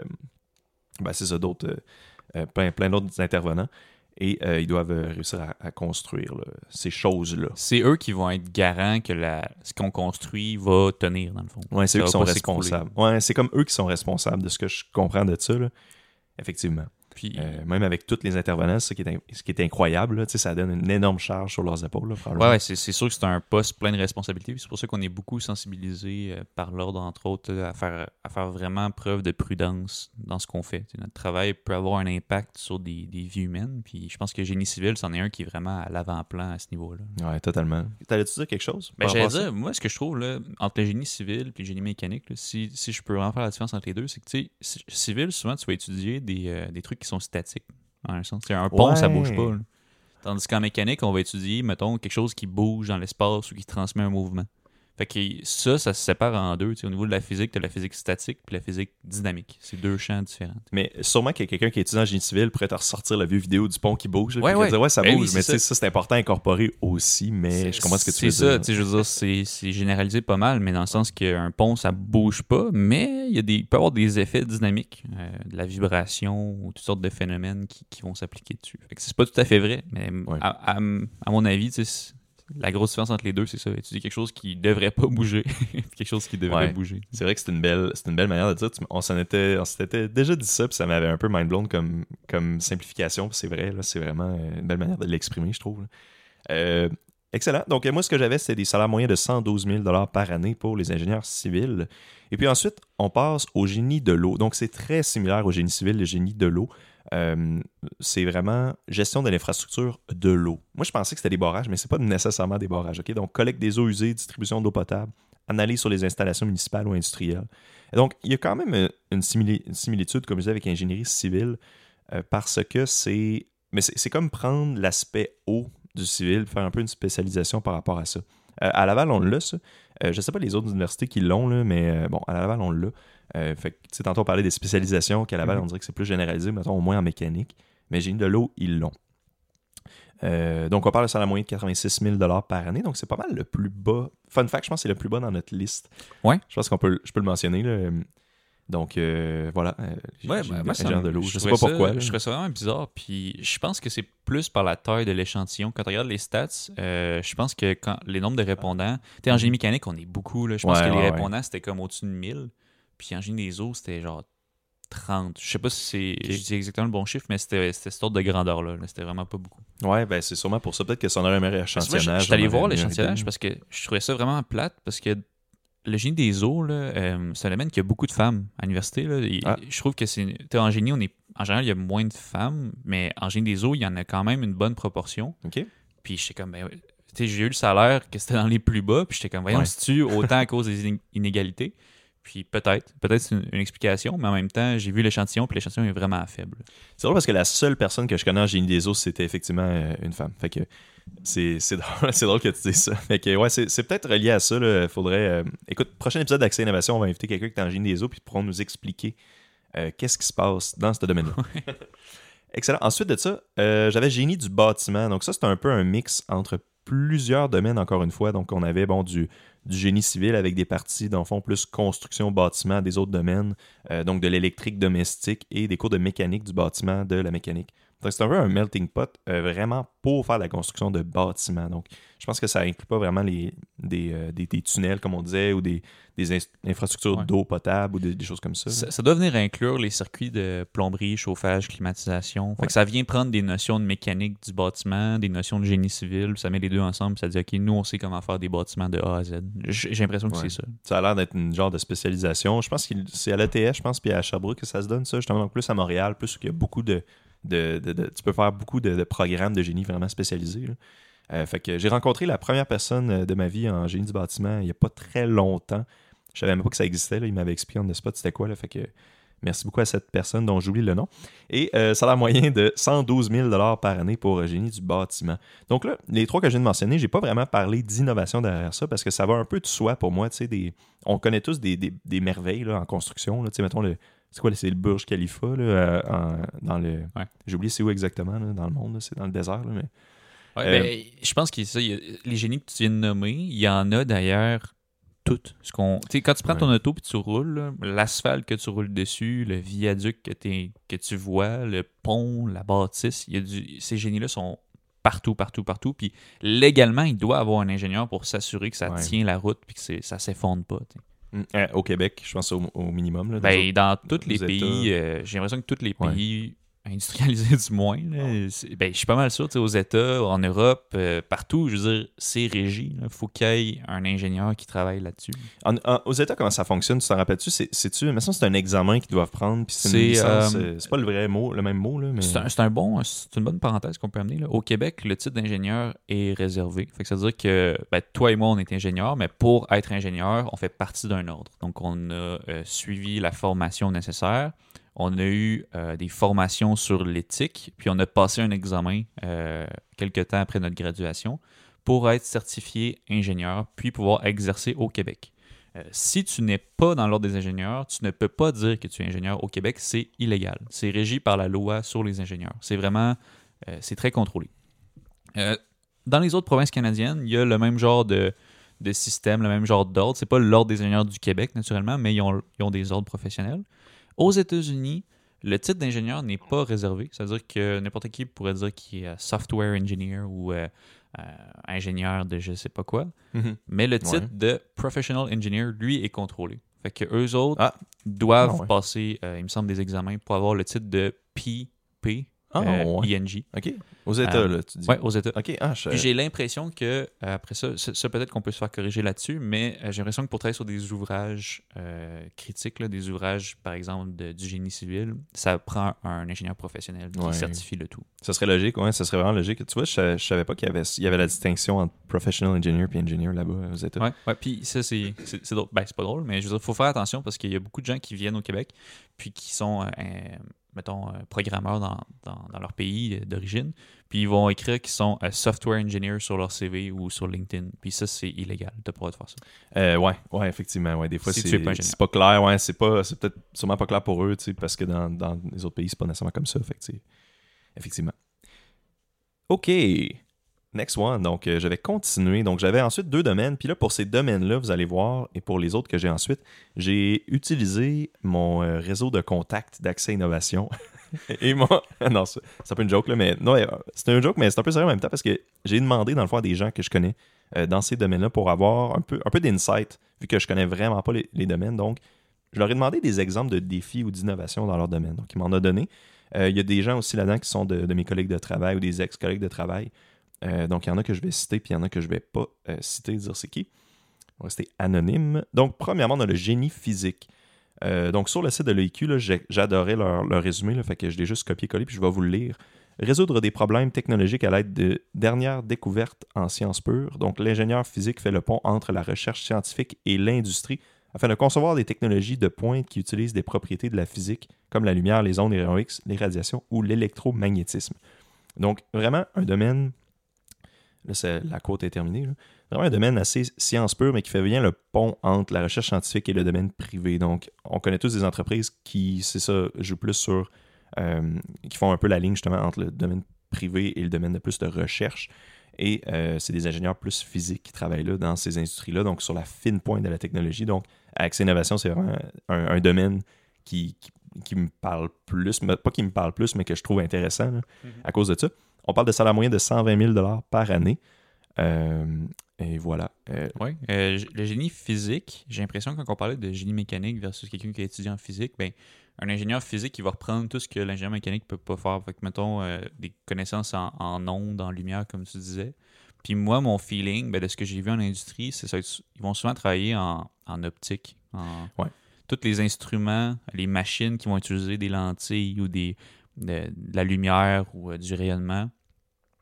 ben, c'est ça, d'autres. Euh, plein, plein d'autres intervenants. Et ils doivent réussir à, construire ces choses-là. C'est eux qui vont être garants que la, ce qu'on construit va tenir, dans le fond. Oui, c'est eux qui sont responsables. Ouais, c'est comme eux qui sont responsables de ce que je comprends de ça. Effectivement. Euh, même avec tous les intervenants, ce qui est, ce qui est incroyable, ça donne une énorme charge sur leurs épaules. Oui, c'est sûr que c'est un poste plein de responsabilités. C'est pour ça qu'on est beaucoup sensibilisé euh, par l'ordre, entre autres, à faire, à faire vraiment preuve de prudence dans ce qu'on fait. notre travail peut avoir un impact sur des, des vies humaines. Puis je pense que Génie civil, c'en est un qui est vraiment à l'avant-plan à ce niveau-là. Oui, totalement. T'allais-tu dire quelque chose? Ben, J'allais dire, moi, ce que je trouve, là, entre le génie civil et le génie mécanique, si, si je peux vraiment faire la différence entre les deux, c'est que, tu sais, civil, souvent, tu vas étudier des, euh, des trucs qui sont statiques. un sens. un pont, ça bouge pas. Tandis qu'en mécanique, on va étudier, mettons, quelque chose qui bouge dans l'espace ou qui transmet un mouvement. Fait que ça, ça se sépare en deux. Au niveau de la physique, tu as la physique statique puis la physique dynamique. C'est deux champs différents. Mais sûrement qu'il y a quelqu'un qui est étudiant en génie civil pourrait te ressortir la vieille vidéo du pont qui bouge. ouais, ouais. Dire, ouais, ça ben bouge. mais ça, c'est important à incorporer aussi. Mais je comprends ce que tu veux dire. C'est ça. Je veux dire, c'est généralisé pas mal, mais dans le sens qu'un pont, ça bouge pas, mais il, y a des, peut y avoir des effets dynamiques, euh, de la vibration ou toutes sortes de phénomènes qui, qui vont s'appliquer dessus. Fait que c'est pas tout à fait vrai, mais à, à, à, mon avis, la grosse différence entre les deux, c'est ça. Étudier quelque chose qui devrait pas bouger, quelque chose qui devrait bouger. C'est vrai que c'est une belle, c'est une belle manière de dire. On s'en était, on s'était déjà dit ça, puis ça m'avait un peu mind blown comme, comme simplification. c'est vrai, là, c'est vraiment une belle manière de l'exprimer, je trouve. Euh, excellent. Donc moi, ce que j'avais, c'était des salaires moyens de 112 000 par année pour les ingénieurs civils. Et puis ensuite, on passe au génie de l'eau. Donc c'est très similaire au génie civil, le génie de l'eau. Euh, c'est vraiment gestion de l'infrastructure de l'eau. Moi, je pensais que c'était des barrages, mais ce n'est pas nécessairement des barrages. ok? Donc, collecte des eaux usées, distribution d'eau potable, analyse sur les installations municipales ou industrielles. donc, il y a quand même euh, une, similitude, comme je disais, avec l'ingénierie civile, euh, parce que c'est comme prendre l'aspect eau du civil, faire un peu une spécialisation par rapport à ça. à Laval, on l'a, ça. je ne sais pas les autres universités qui l'ont, mais bon, à Laval, on l'a. Euh, fait que, tantôt, on parlait des spécialisations, qu'à la base, mhm. on dirait que c'est plus généralisé, mettons, au moins en mécanique. Mais génie de l'eau, ils l'ont. Euh, donc, on parle de salaire moyen de 86 000 par année. Donc, c'est pas mal le plus bas. Fun fact, je pense que c'est le plus bas dans notre liste. Ouais. Je pense qu'on peut, je peux le mentionner. Là. Donc, euh, voilà. ouais, ben, moi, de l'eau. Je, sais pas pourquoi. Je trouve ça vraiment bizarre. Puis, je pense que c'est plus par la taille de l'échantillon. Quand tu regardes les stats, je pense que quand les nombres de répondants. Tu en génie mécanique, on est beaucoup. Là. Je pense que les répondants, c'était comme au-dessus de 1000. Puis en génie des eaux, c'était genre 30. Je sais pas si c'est exactement le bon chiffre, mais c'était cet ordre de grandeur-là. c'était vraiment pas beaucoup. Ouais, ben c'est sûrement pour ça. Peut-être que ça en aurait meilleur échantillonnage. Je suis allé voir l'échantillonnage parce que je trouvais ça vraiment plate parce que le génie des eaux, là, euh, c'est un domaine qui a beaucoup de femmes à l'université. Ah. Je trouve que c'est. En génie, on est. En général, il y a moins de femmes, mais en génie des eaux, il y en a quand même une bonne proportion. OK. Puis j'étais comme, ben, j'ai eu le salaire que c'était dans les plus bas, puis j'étais comme, voyons, si tu autant à cause des inégalités? Puis peut-être, peut-être c'est une, explication, mais en même temps, j'ai vu l'échantillon, puis l'échantillon est vraiment faible. C'est drôle parce que la seule personne que je connais en génie des eaux, c'était effectivement euh, une femme. Fait que c'est, drôle, drôle que tu dises ça. Fait que ouais, c'est, peut-être relié à ça. Là. Faudrait. Euh, écoute, prochain épisode d'Accès Innovation, on va inviter quelqu'un qui est en génie des eaux, puis pourront nous expliquer euh, qu'est-ce qui se passe dans ce domaine-là. Excellent. Ensuite de ça, euh, j'avais génie du bâtiment. Donc ça, c'est un peu un mix entre plusieurs domaines, encore une fois. Donc on avait bon du, du génie civil avec des parties, dans le plus construction, bâtiment, des autres domaines, euh, donc de l'électrique domestique et des cours de mécanique du bâtiment, de la mécanique. C'est un peu un melting pot euh, vraiment pour faire la construction de bâtiments. Donc je pense que ça inclut pas vraiment les, des, euh, des, des tunnels, comme on disait, ou des, des infrastructures Ouais. d'eau potable ou des, des choses comme ça. Ça, ça doit venir inclure les circuits de plomberie, chauffage, climatisation. Fait que ça vient prendre des notions de mécanique du bâtiment, des notions de génie civil, ça met les deux ensemble, ça dit OK, nous on sait comment faire des bâtiments de A à Z. J'ai j'ai l'impression que Ouais. c'est ça. Ça a l'air d'être une genre de spécialisation. Je pense que c'est à l'ETS, je pense, puis à Sherbrooke que ça se donne ça, justement, donc plus à Montréal, plus qu'il y a beaucoup de. Tu peux faire beaucoup de, programmes de génie vraiment spécialisés. Euh, fait j'ai rencontré la première personne euh, de ma vie en génie du bâtiment il n'y a pas très longtemps. Je savais même pas que ça existait. Il m'avait expliqué the spot c'était quoi. Là. Fait que merci beaucoup à cette personne dont j'oublie le nom. Et euh, salaire moyen de 112 000 par année pour euh, génie du bâtiment. Donc là, les trois que je viens de mentionner, j'ai pas vraiment parlé d'innovation derrière ça parce que ça va un peu de soi pour moi. on connaît tous des, merveilles en construction. Là, mettons. C'est quoi, c'est le Burj Khalifa là, euh, en- dans le. Ouais. J'ai oublié c'est où exactement là, dans le monde. C'est dans le désert. là, mais... Ouais, Euh, ben, je pense que ça, a- les génies que tu viens de nommer, il y en a d'ailleurs toutes. Ce qu'on, quand tu prends ton Ouais. auto et tu roules, l'asphalte que tu roules dessus, le viaduc que, que tu vois, le pont, la bâtisse, y a du, ces génies-là sont partout, partout, partout. Puis légalement, il doit avoir un ingénieur pour s'assurer que ça Ouais. tient la route et que ça s'effondre pas. Euh, au Québec, je pense au, au minimum. Là, Ben, dans tous les pays, euh, j'ai l'impression que tous les pays industrialisés du moins, là, c'est- ben, je suis pas mal sûr, aux États, en Europe, euh, partout, je veux dire, c'est régi. Il faut qu'il y ait un ingénieur qui travaille là-dessus. Aux États, comment ça fonctionne Tu t'en rappelles-tu? C'est- C'est-tu, mais ça, c'est un examen qu'ils doivent prendre, puis c'est une C'est, licence. euh, euh, c'est pas le vrai mot, le même mot là, mais. C'est un, un bon, c'est une bonne parenthèse qu'on peut amener. Là. Au Québec, le titre d'ingénieur est réservé. Fait que ça veut dire que ben, toi et moi, on est ingénieurs, mais pour être ingénieur, on fait partie d'un ordre. Donc, on a euh, suivi la formation nécessaire. On a eu euh, des formations sur l'éthique, puis on a passé un examen euh, quelques temps après notre graduation pour être certifié ingénieur, puis pouvoir exercer au Québec. Euh, si tu n'es pas dans l'ordre des ingénieurs, tu ne peux pas dire que tu es ingénieur au Québec, c'est illégal. C'est régi par la loi sur les ingénieurs. C'est vraiment, c'est très contrôlé. Dans les autres provinces canadiennes, il y a le même genre de, système, le même genre d'ordre. C'est pas l'ordre des ingénieurs du Québec, naturellement, mais ils ont des ordres professionnels. Aux États-Unis, le titre d'ingénieur n'est pas réservé. C'est-à-dire que n'importe qui pourrait dire qu'il est euh, software engineer ou euh, euh, ingénieur de je sais pas quoi. Mhm. Mais le titre Ouais. de professional engineer, lui, est contrôlé. Fait que eux autres Ah. doivent Ah ouais. passer, euh, il me semble, des examens pour avoir le titre de PP, Ah, euh, ouais. ING. Ok. Aux États, Euh, là, tu dis. Ouais, aux États. Ok, ah, je- Puis j'ai l'impression que, euh, après ça, ça, ça, peut-être qu'on peut se faire corriger là-dessus, mais j'ai l'impression que pour travailler sur des ouvrages critiques, là, des ouvrages, par exemple, de- du génie civil, ça prend un ingénieur professionnel qui Ouais. certifie le tout. ça serait logique, ouais, ça serait vraiment logique. Tu vois, je, je savais pas qu'il y avait, il y avait la distinction entre professional engineer et engineer là-bas aux États. Ouais, ouais, puis ça, c'est drôle. Ben, c'est pas drôle, mais je veux dire, faut faire attention parce qu'il y a beaucoup de gens qui viennent au Québec puis qui sont, euh, mettons, euh, programmeurs dans, dans, dans leur pays d'origine, puis ils vont écrire qu'ils sont euh, software engineer sur leur CV ou sur LinkedIn, puis ça, c'est illégal. T'as pas le droit de faire ça. Euh, ouais, ouais, effectivement. Ouais, des fois, Si c'est tu es pas ingénieur. c'est pas clair. Ouais, c'est pas, c'est peut-être sûrement pas clair pour eux, tu sais, parce que dans, dans les autres pays, c'est pas nécessairement comme ça. Fait que, tu effectivement. OK. Next one. Donc, euh, je vais continuer. Donc, j'avais ensuite deux domaines. Puis là, pour ces domaines-là, vous allez voir, et pour les autres que j'ai ensuite, j'ai utilisé mon euh, réseau de contacts d'accès innovation. et moi, non, c'est un peu une joke, là, mais euh, c'est un joke, mais c'est un peu sérieux en même temps parce que j'ai demandé, dans le fond, à des gens que je connais dans ces domaines-là pour avoir un peu, un peu d'insight, vu que je connais vraiment pas les, les domaines. Donc, je leur ai demandé des exemples de défis ou d'innovation dans leur domaine. Donc, ils m'en ont donné. Il y a des gens aussi là-dedans qui sont de, de mes collègues de travail ou des ex-collègues de travail. Euh, donc, il y en a que je vais citer, puis il y en a que je vais pas euh, citer, dire c'est qui. On va rester anonyme. Donc, premièrement, on a le génie physique. Euh, donc, sur le site de l'EIQ, j'adorais leur, leur résumé, fait que je l'ai juste copié-collé, puis je vais vous le lire. Résoudre des problèmes technologiques à l'aide de dernières découvertes en sciences pures. Donc, l'ingénieur physique fait le pont entre la recherche scientifique et l'industrie afin de concevoir des technologies de pointe qui utilisent des propriétés de la physique, comme la lumière, les ondes, les les radiations ou l'électromagnétisme. Donc, vraiment un domaine, là, c'est- la côte est terminée, là. vraiment un domaine assez science pure, mais qui fait bien le pont entre la recherche scientifique et le domaine privé. Donc, on connaît tous des entreprises qui, c'est ça, jouent plus sur qui font un peu la ligne justement entre le domaine privé et le domaine de plus de recherche. Et c'est des ingénieurs plus physiques qui travaillent là dans ces industries-là, donc sur la fine pointe de la technologie. Donc, Accès Innovation, c'est vraiment un, domaine qui, qui, me parle plus, pas qui me parle plus, mais que je trouve intéressant mhm. à cause de ça. On parle de salaire moyen de 120 000 par année. Euh, et voilà. Euh, oui. Euh, le génie physique, j'ai l'impression que quand on parlait de génie mécanique versus quelqu'un qui a étudié en physique, ben, un ingénieur physique, il va reprendre tout ce que l'ingénieur mécanique ne peut pas faire. Fait que, mettons, des connaissances en, en ondes, en lumière, comme tu disais. Puis moi, mon feeling, ben, de ce que j'ai vu en industrie, c'est ça. Ils vont souvent travailler en, optique. En, Tous les instruments, les machines qui vont utiliser des lentilles ou des, de, la lumière ou du rayonnement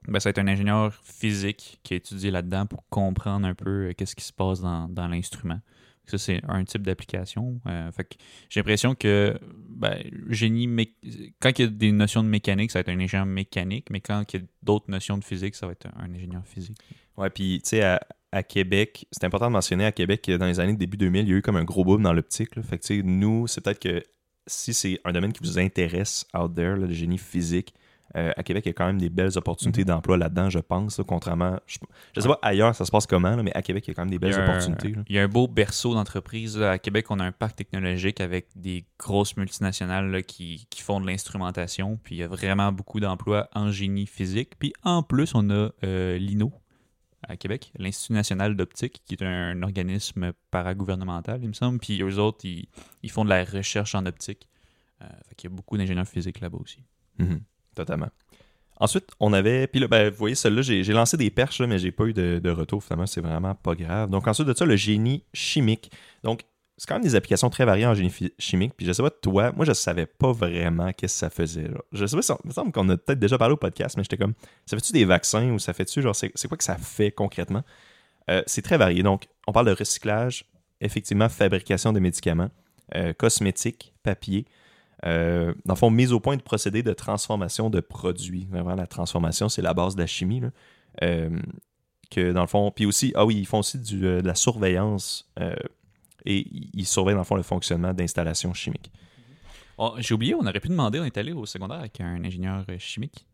ben, ça va être un ingénieur physique qui a étudié là-dedans pour comprendre un peu euh, qu'est-ce qui se passe dans, l'instrument. Ça, c'est un type d'application. Euh, j'ai l'impression que ben, génie quand il y a des notions de mécanique, ça va être un ingénieur mécanique, mais quand il y a d'autres notions de physique, ça va être un, ingénieur physique. Ouais, puis tu sais, à, Québec, c'est important de mentionner à Québec que dans les années début 2000, il y a eu comme un gros boom dans l'optique. Fait que nous, c'est peut-être que si c'est un domaine qui vous intéresse out there, le génie physique, euh, à Québec, il y a quand même des belles opportunités mhm. d'emploi là-dedans, je pense, contrairement. Je ne sais pas ailleurs ça se passe comment, mais à Québec, il y a quand même des belles opportunités. il y a un beau berceau d'entreprise. À Québec, on a un parc technologique avec des grosses multinationales qui, font de l'instrumentation. Puis il y a vraiment beaucoup d'emplois en génie physique. Puis en plus, on a euh, l'INO à Québec, l'Institut national d'optique, qui est un, organisme paragouvernemental, il me semble. Puis eux autres, ils, font de la recherche en optique. Euh, il y a beaucoup d'ingénieurs physiques là-bas aussi. Mhm. Totalement. Ensuite, on avait. Puis là, ben, vous voyez, celle-là, j'ai lancé des perches, mais j'ai pas eu de, retour. Finalement, c'est vraiment pas grave. Donc, ensuite de ça, le génie chimique. Donc, c'est quand même des applications très variées en génie chimique. Puis je sais pas, toi, moi, je savais pas vraiment qu'est-ce que ça faisait. Je sais pas, ça me semble qu'on a peut-être déjà parlé au podcast, mais j'étais comme, ça fait-tu des vaccins ou ça fait-tu, genre, c'est quoi que ça fait concrètement? Euh, c'est très varié. Donc, on parle de recyclage, effectivement, fabrication de médicaments, euh, cosmétiques, papier, euh, dans le fond, mise au point de procédés de transformation de produits. Vraiment, la transformation, c'est la base de la chimie. Euh, que dans le fond, puis aussi, ah oui, ils font aussi euh, de la surveillance et ils surveillent dans le fond le fonctionnement d'installations chimiques. Oh, j'ai oublié, on aurait pu demander, on est allé au secondaire avec un ingénieur chimique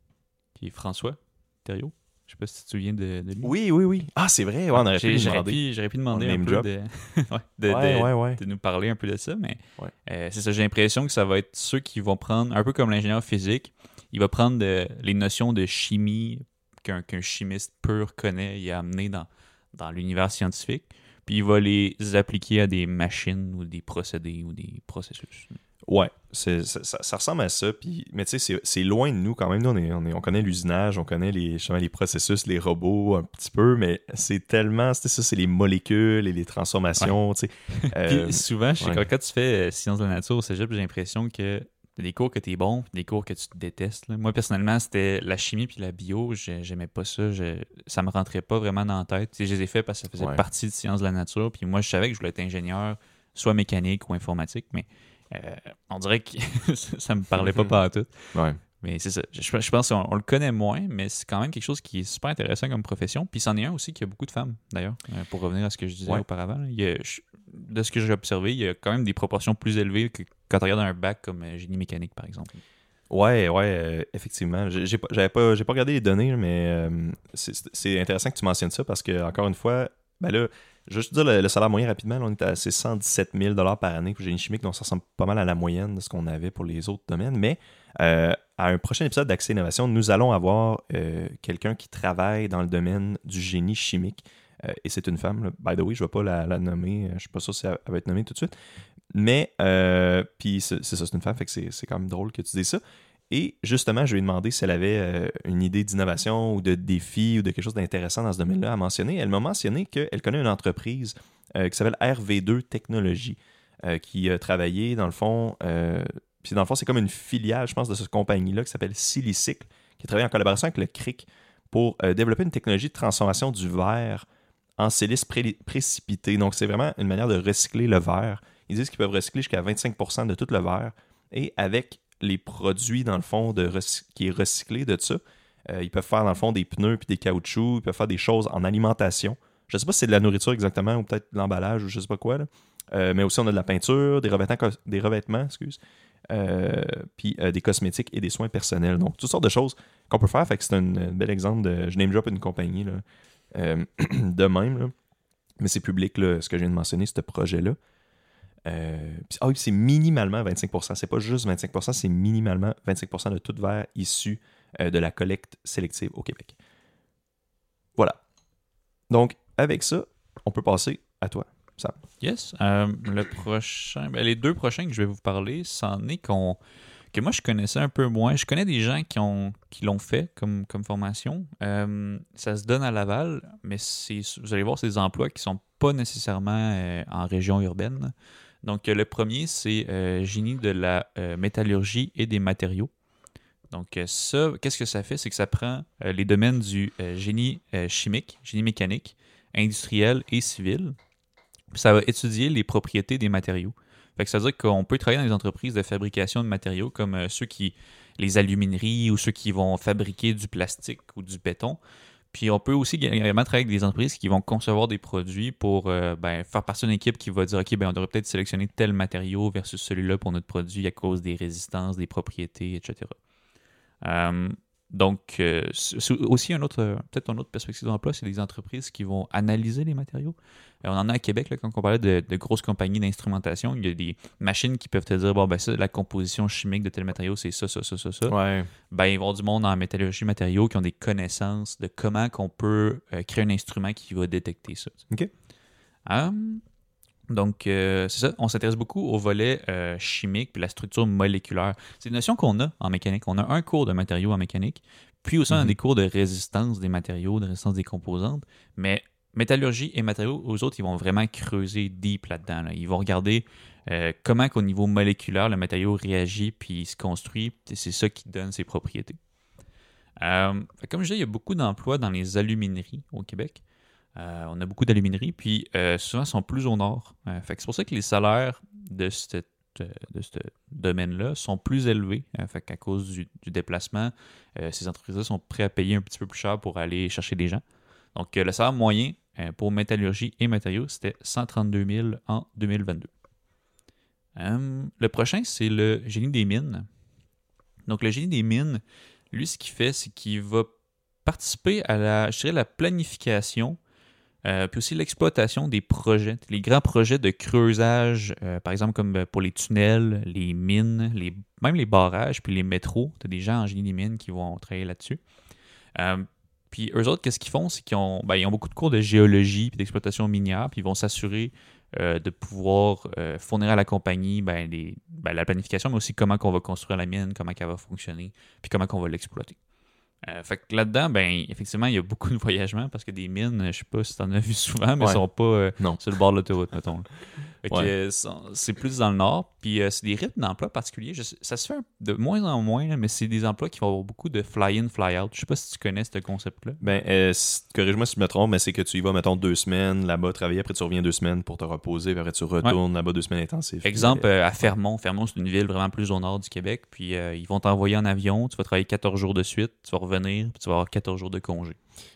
qui est François Thériault. Je sais pas si tu te souviens de, lui. Oui, oui, oui. Ah, c'est vrai. on aurait pu demander. J'aurais pu demander un peu de, de, nous parler un peu de ça, mais euh, c'est ça. J'ai l'impression que ça va être ceux qui vont prendre, un peu comme l'ingénieur physique, il va prendre les notions de chimie qu'un chimiste pur connaît et a amené dans, dans l'univers scientifique, puis il va les appliquer à des machines ou des procédés ou des processus. Ouais, ça, ça, ressemble à ça. Puis, mais tu sais, c'est loin de nous quand même. Nous, on, est, on, on connaît l'usinage, on connaît les, les processus, les robots un petit peu, mais c'est tellement. Ça, c'est les molécules et les transformations. Tu sais. Euh, souvent, je sais, quand, tu fais euh, sciences de la nature au cégep, j'ai l'impression que des cours que tu es bon, des cours que tu détestes. Moi, personnellement, c'était la chimie puis la bio. J'aimais pas ça. Je, ça me rentrait pas vraiment dans la tête. je les ai fait parce que ça faisait partie de sciences de la nature. Puis moi, je savais que je voulais être ingénieur, soit mécanique ou informatique, mais euh, on dirait que ça me parlait pas par tout. Mais c'est ça. Je, pense qu'on le connaît moins, mais c'est quand même quelque chose qui est super intéressant comme profession. Puis c'en est un aussi qui a beaucoup de femmes, d'ailleurs, euh, pour revenir à ce que je disais auparavant. de ce que j'ai observé, il y a quand même des proportions plus élevées que quand on regarde un bac comme euh, génie mécanique, par exemple. Ouais, ouais, effectivement. J'ai pas, pas, pas regardé les données, mais c'est intéressant que tu mentionnes ça parce que, encore une fois, ben là, je vais juste dire le, salaire moyen rapidement. on est à 117 000 par année pour génie chimique, donc ça ressemble pas mal à la moyenne de ce qu'on avait pour les autres domaines. Mais euh, à un prochain épisode d'Accès Innovation, nous allons avoir euh, quelqu'un qui travaille dans le domaine du génie chimique. Euh, et c'est une femme. By the way, je ne vais pas la, nommer. Je ne suis pas sûr si elle va être nommée tout de suite. Mais, puis c'est ça, c'est une femme, fait que c'est quand même drôle que tu dises ça. Et justement, je lui ai demandé si elle avait euh, une idée d'innovation ou de défi ou de quelque chose d'intéressant dans ce domaine-là à mentionner. Elle m'a mentionné qu'elle connaît une entreprise euh, qui s'appelle RV2 Technologies, euh, qui a travaillé dans le fond, puis dans le fond, c'est comme une filiale, je pense, de cette compagnie-là qui s'appelle Silicycle, qui travaille en collaboration avec le CRIC pour développer une technologie de transformation du verre en silice précipité. Donc, c'est vraiment une manière de recycler le verre. Ils disent qu'ils peuvent recycler jusqu'à 25% de tout le verre. Et avec les produits, dans le fond, de qui est recyclé de ça. Euh, ils peuvent faire, dans le fond, des pneus puis des caoutchoucs. Ils peuvent faire des choses en alimentation. Je ne sais pas si c'est de la nourriture exactement ou peut-être de l'emballage ou je ne sais pas quoi. Euh, mais aussi, on a de la peinture, des revêtements, des revêtements excuse. euh, puis des cosmétiques et des soins personnels. Donc, toutes sortes de choses qu'on peut faire. C'est un, bel exemple de. Je name drop une compagnie là, de même. Mais c'est public, ce que je viens de mentionner, ce projet-là. Euh, ah oui, c'est minimalement 25%. C'est pas juste 25%, c'est minimalement 25% de tout verre issu euh, de la collecte sélective au Québec. Voilà. Donc, avec ça, on peut passer à toi. Yes. Euh, le prochain, ben, les deux prochains que je vais vous parler, c'en est qu'on que moi je connaissais un peu moins. Je connais des gens qui ont qui l'ont fait comme, comme formation. Ça se donne à Laval, mais vous allez voir c'est des emplois qui sont pas nécessairement en région urbaine. Donc euh, le premier c'est euh, génie de la euh, métallurgie et des matériaux. Donc ça, qu'est-ce que ça fait? C'est que ça prend les domaines du génie chimique, génie mécanique, industriel et civil. Ça va étudier les propriétés des matériaux. Fait que ça veut dire qu'on peut travailler dans des entreprises de fabrication de matériaux comme ceux qui, les alumineries ou ceux qui vont fabriquer du plastique ou du béton. Puis on peut aussi également travailler avec des entreprises qui vont concevoir des produits pour euh, ben, faire partie d'une équipe qui va dire OK, ben, on devrait peut-être sélectionner tel matériau versus celui-là pour notre produit à cause des résistances, des propriétés, etc. donc, euh, aussi un autre, peut-être une autre perspective d'emploi, c'est des entreprises qui vont analyser les matériaux. Euh, on en a à Québec, là, quand on parlait de, de grosses compagnies d'instrumentation, il y a des machines qui peuvent te dire, bon, ben ça, la composition chimique de tel matériau, c'est ça, ça, ça, ça, ça. Ouais. Ben, ils vont du monde en métallurgie matériaux qui ont des connaissances de comment qu'on peut euh, créer un instrument qui va détecter ça. OK. Hum, donc, euh, c'est ça. On s'intéresse beaucoup au volet euh, chimique puis la structure moléculaire. C'est une notion qu'on a en mécanique. On a un cours de matériaux en mécanique, puis aussi on a Mhm. des cours de résistance des matériaux, de résistance des composantes. Mais métallurgie et matériaux, aux autres, ils vont vraiment creuser deep là-dedans. là. Ils vont regarder euh, comment qu'au niveau moléculaire, le matériau réagit puis il se construit. C'est ça qui donne ses propriétés. Comme je disais, il y a beaucoup d'emplois dans les alumineries au Québec. Euh, on a beaucoup d'alumineries, puis euh, souvent sont plus au nord. Euh, c'est pour ça que les salaires de euh, de ce domaine-là sont plus élevés. Fait qu'à cause du, déplacement, ces entreprises-là sont prêtes à payer un petit peu plus cher pour aller chercher des gens. Donc, le salaire moyen pour métallurgie et matériaux, c'était 132 000 en 2022. Euh, le prochain, c'est le génie des mines. Donc, le génie des mines, lui, ce qu'il fait, c'est qu'il va participer à la, je dirais, la planification, euh, puis aussi l'exploitation des projets, les grands projets de creusage, euh, par exemple comme pour les tunnels, les mines, même les barrages, puis les métros. Tu as des gens en génie des mines qui vont travailler là-dessus. Euh, puis eux autres, qu'est-ce qu'ils font? C'est qu'ils ont, ben, ont beaucoup de cours de géologie puis d'exploitation minière, puis ils vont s'assurer euh, de pouvoir euh, fournir à la compagnie ben, ben, la planification, mais aussi comment on va construire la mine, comment elle va fonctionner, puis comment on va l'exploiter. Euh, fait que là-dedans, ben, effectivement, il y a beaucoup de voyagement parce que des mines, je sais pas si tu en as vu souvent, mais Ouais. elles sont pas euh, Non. sur le bord de l'autoroute, mettons. Ouais. euh, c'est plus dans le nord. Puis euh, c'est des rythmes d'emploi particuliers. Je ça se fait de moins en moins, là, mais c'est des emplois qui vont avoir beaucoup de fly-in, fly-out. Je sais pas si tu connais ce concept-là. Ben, euh, corrige-moi si je me trompe, mais c'est que tu y vas, mettons, deux semaines là-bas travailler, après tu reviens deux semaines pour te reposer, puis après tu retournes là-bas deux semaines intensives. Exemple, euh, à Fermont. Fermont, c'est une ville vraiment plus au nord du Québec. Puis ils vont t'envoyer en avion. Tu vas travailler 14 jours de suite. Tu vas revenir. Puis tu vas avoir 14 jours de congé.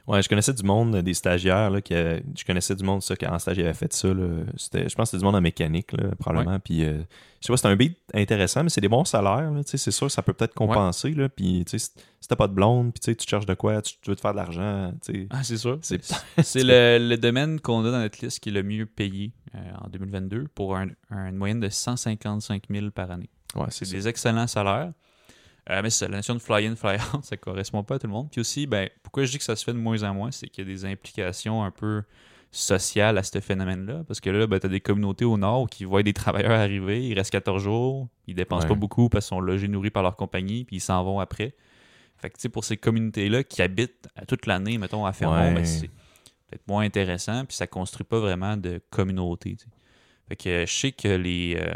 Ouais, je connaissais du monde, des stagiaires, là, qui a- je connaissais du monde, ça, qui en stage, fait ça, là. C'était, je pense que c'était du monde en mécanique, là, probablement. Puis, euh, je sais pas, c'est un beat intéressant, mais c'est des bons salaires, là, c'est sûr, ça peut peut-être compenser, là. Puis, si t'as pas de blonde, puis tu cherches de quoi, tu, tu veux te faire de l'argent. Ah, c'est sûr. C'est- C'est le, le domaine qu'on a dans notre liste qui est le mieux payé euh, en 2022 pour un- un- une moyenne de 155 000 par année. Ouais, C'est des excellents salaires. Euh, mais c'est la notion de fly-in, fly-out, ça correspond pas à tout le monde. Puis aussi, ben, pourquoi je dis que ça se fait de moins en moins, c'est qu'il y a des implications un peu sociales à ce phénomène-là. Parce que là, ben, tu as des communautés au nord qui voient des travailleurs arriver, ils restent 14 jours, ils dépensent Ouais. pas beaucoup parce qu'ils sont logés, nourris par leur compagnie, puis ils s'en vont après. Fait que, tu sais, pour ces communautés-là qui habitent à toute l'année, mettons, à Fermont, Ouais. ben, c'est peut-être moins intéressant, puis ça construit pas vraiment de communauté. Fait que je sais que les, euh,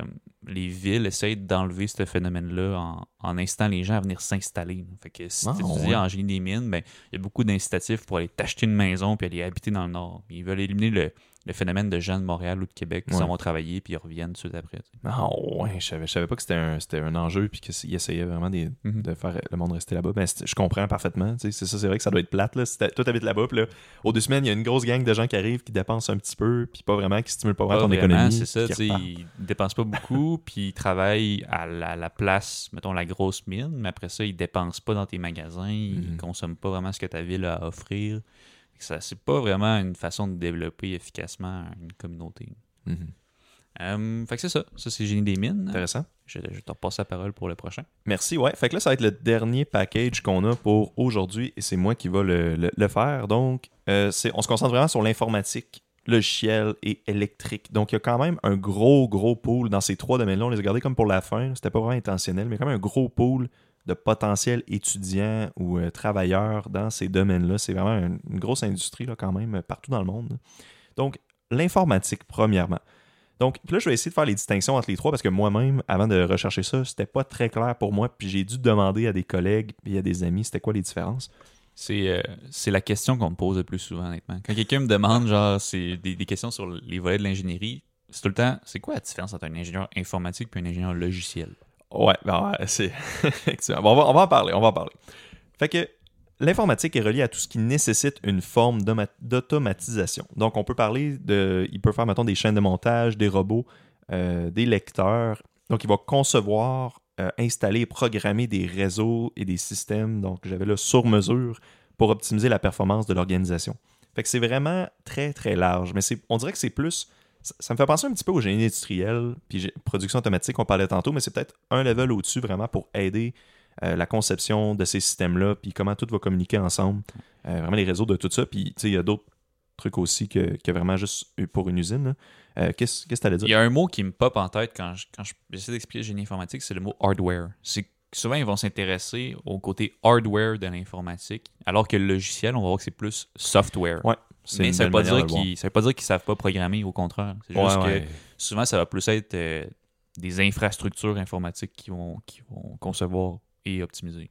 les villes essayent d'enlever ce phénomène-là en, en incitant les gens à venir s'installer. Fait que si Ah, tu ouais. en génie des mines, ben, il y a beaucoup d'incitatifs pour aller t'acheter une maison puis aller habiter dans le nord. Ils veulent éliminer le, le phénomène de gens de Montréal ou de Québec qui Ouais. s'en vont travailler puis ils reviennent tout de suite après. Ah ouais, je savais, je savais pas que c'était un, c'était un enjeu puis qu'ils essayaient vraiment des- Mhm. de faire le monde rester là-bas. Ben, c'est- je comprends parfaitement. C'est ça, c'est vrai que ça doit être plate. Là. Si toi, t'habites là-bas, puis là, aux deux semaines, il y a une grosse gang de gens qui arrivent, qui dépensent un petit peu, puis pas vraiment, qui stimulent pas vraiment ton économie. c'est ça, ils dépensent pas beaucoup, puis ils travaillent à la, la place, mettons la grosse mine, mais après ça, ils dépensent pas dans tes magasins, ils Mhm. consomment pas vraiment ce que ta ville a à offrir. Ça, c'est pas vraiment une façon de développer efficacement une communauté. Mhm. Euh, fait que c'est ça, ça c'est Génie des mines. Intéressant. Je, je te repasse la parole pour le prochain. Merci, ouais. Fait que là, ça va être le dernier package qu'on a pour aujourd'hui et c'est moi qui va le, le- le faire. Donc, euh, c'est- on se concentre vraiment sur l'informatique, logiciel et électrique. Donc, il y a quand même un gros, gros pool dans ces trois domaines-là. On les a gardés comme pour la fin. C'était pas vraiment intentionnel, mais quand même un gros pool de potentiels étudiants ou euh, travailleurs dans ces domaines-là. C'est vraiment une, grosse industrie là, quand même partout dans le monde. Donc, l'informatique, premièrement. Donc, là, je vais essayer de faire les distinctions entre les trois parce que moi-même, avant de rechercher ça, c'était pas très clair pour moi. Puis j'ai dû demander à des collègues et à des amis c'était quoi les différences. C'est euh, c'est la question qu'on me pose le plus souvent, honnêtement. Quand quelqu'un me demande, genre, c'est des, des questions sur les volets de l'ingénierie, c'est tout le temps, c'est quoi la différence entre un ingénieur informatique et un ingénieur logiciel? Ouais, ben ouais, c'est. Bon, on, va, en parler, on va en parler. Fait que l'informatique est reliée à tout ce qui nécessite une forme d'automatisation. Donc, on peut parler de. Il peut faire, mettons, des chaînes de montage, des robots, euh, des lecteurs. Donc, il va concevoir, euh, installer programmer des réseaux et des systèmes. Donc, j'avais là sur mesure pour optimiser la performance de l'organisation. Fait que c'est vraiment très, très large. Mais on dirait que c'est plus. Ça, ça me fait penser un petit peu au génie industriel, puis production automatique, on parlait tantôt, mais c'est peut-être un level au-dessus vraiment pour aider euh, la conception de ces systèmes-là, puis comment tout va communiquer ensemble. Euh, vraiment les réseaux de tout ça. Puis, tu sais, il y a d'autres trucs aussi que, que vraiment juste pour une usine. Euh, Qu'est-ce que tu allais Il dire? y a un mot qui me pop en tête quand je- quand je- d'expliquer le génie informatique, c'est le mot hardware. C'est souvent, ils vont s'intéresser au côté hardware de l'informatique, alors que le logiciel, on va voir que c'est plus software. Ouais, Mais ça veut, pas dire qu'ils, ça veut pas dire qu'ils savent pas programmer, au contraire. C'est juste ouais. que souvent, ça va plus être euh, des infrastructures informatiques qui vont, qui vont concevoir et optimiser.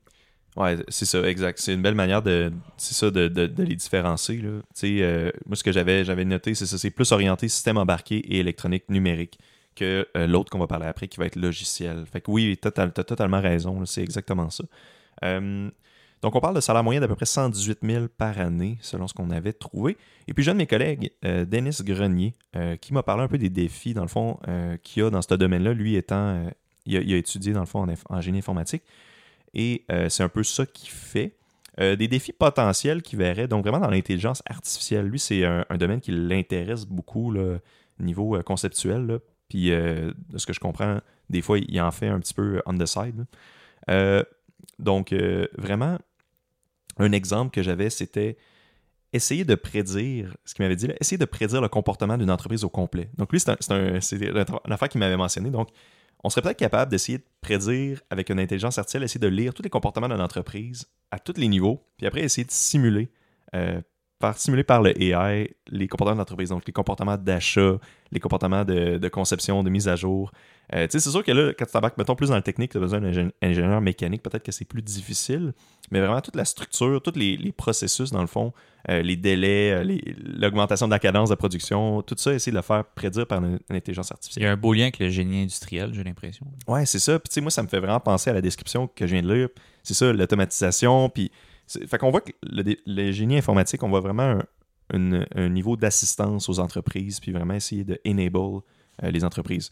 Ouais, c'est ça, exact. C'est une belle manière de, c'est ça, de, de- de les différencier. Là. Euh, moi, ce que j'avais, j'avais noté, c'est ça, c'est plus orienté système embarqué et électronique numérique que euh, l'autre qu'on va parler après, qui va être logiciel. Fait que oui, tu as totalement raison, là, c'est exactement ça. Euh, donc, on parle de salaire moyen d'à peu près 118 000 par année, selon ce qu'on avait trouvé. Et puis, j'ai un de mes collègues, euh, Denis Grenier, euh, qui m'a parlé un peu des défis, dans le fond, euh, qu'il y a dans ce domaine-là, lui étant, il, a, étudié, dans le fond, en, génie informatique. Et c'est un peu ça qu'il fait. Des défis potentiels qu'il verrait, donc vraiment dans l'intelligence artificielle. Lui, c'est un, domaine qui l'intéresse beaucoup, là, niveau conceptuel. Puis, de ce que je comprends, des fois, il en fait un petit peu on the side. donc, vraiment, un exemple que j'avais, c'était essayer de prédire, ce qu'il m'avait dit, là, essayer de prédire le comportement d'une entreprise au complet. Donc, lui, c'est un- un- une affaire qu'il m'avait mentionné. Donc, on serait peut-être capable d'essayer de prédire avec une intelligence artificielle, essayer de lire tous les comportements d'une entreprise à tous les niveaux, puis après essayer de simuler, euh, par par le AI les comportements de l'entreprise, donc les comportements d'achat, les comportements de, de conception, de mise à jour. Euh, c'est sûr que là, quand tu t'embarques, mettons, plus dans le technique, tu as besoin d'un ingé- ingénieur mécanique, peut-être que c'est plus difficile, mais vraiment toute la structure, tous les, les processus, dans le fond, euh, les délais, euh, l'augmentation de la cadence de production, tout ça, essayer de le faire prédire par une, une intelligence artificielle. Il y a un beau lien avec le génie industriel, j'ai l'impression. Ouais, c'est ça. Puis tu sais, moi, ça me fait vraiment penser à la description que je viens de lire. C'est ça, l'automatisation. Puis, fait qu'on voit que le, le génie informatique, on voit vraiment un, niveau d'assistance aux entreprises, puis vraiment essayer de enable euh, les entreprises.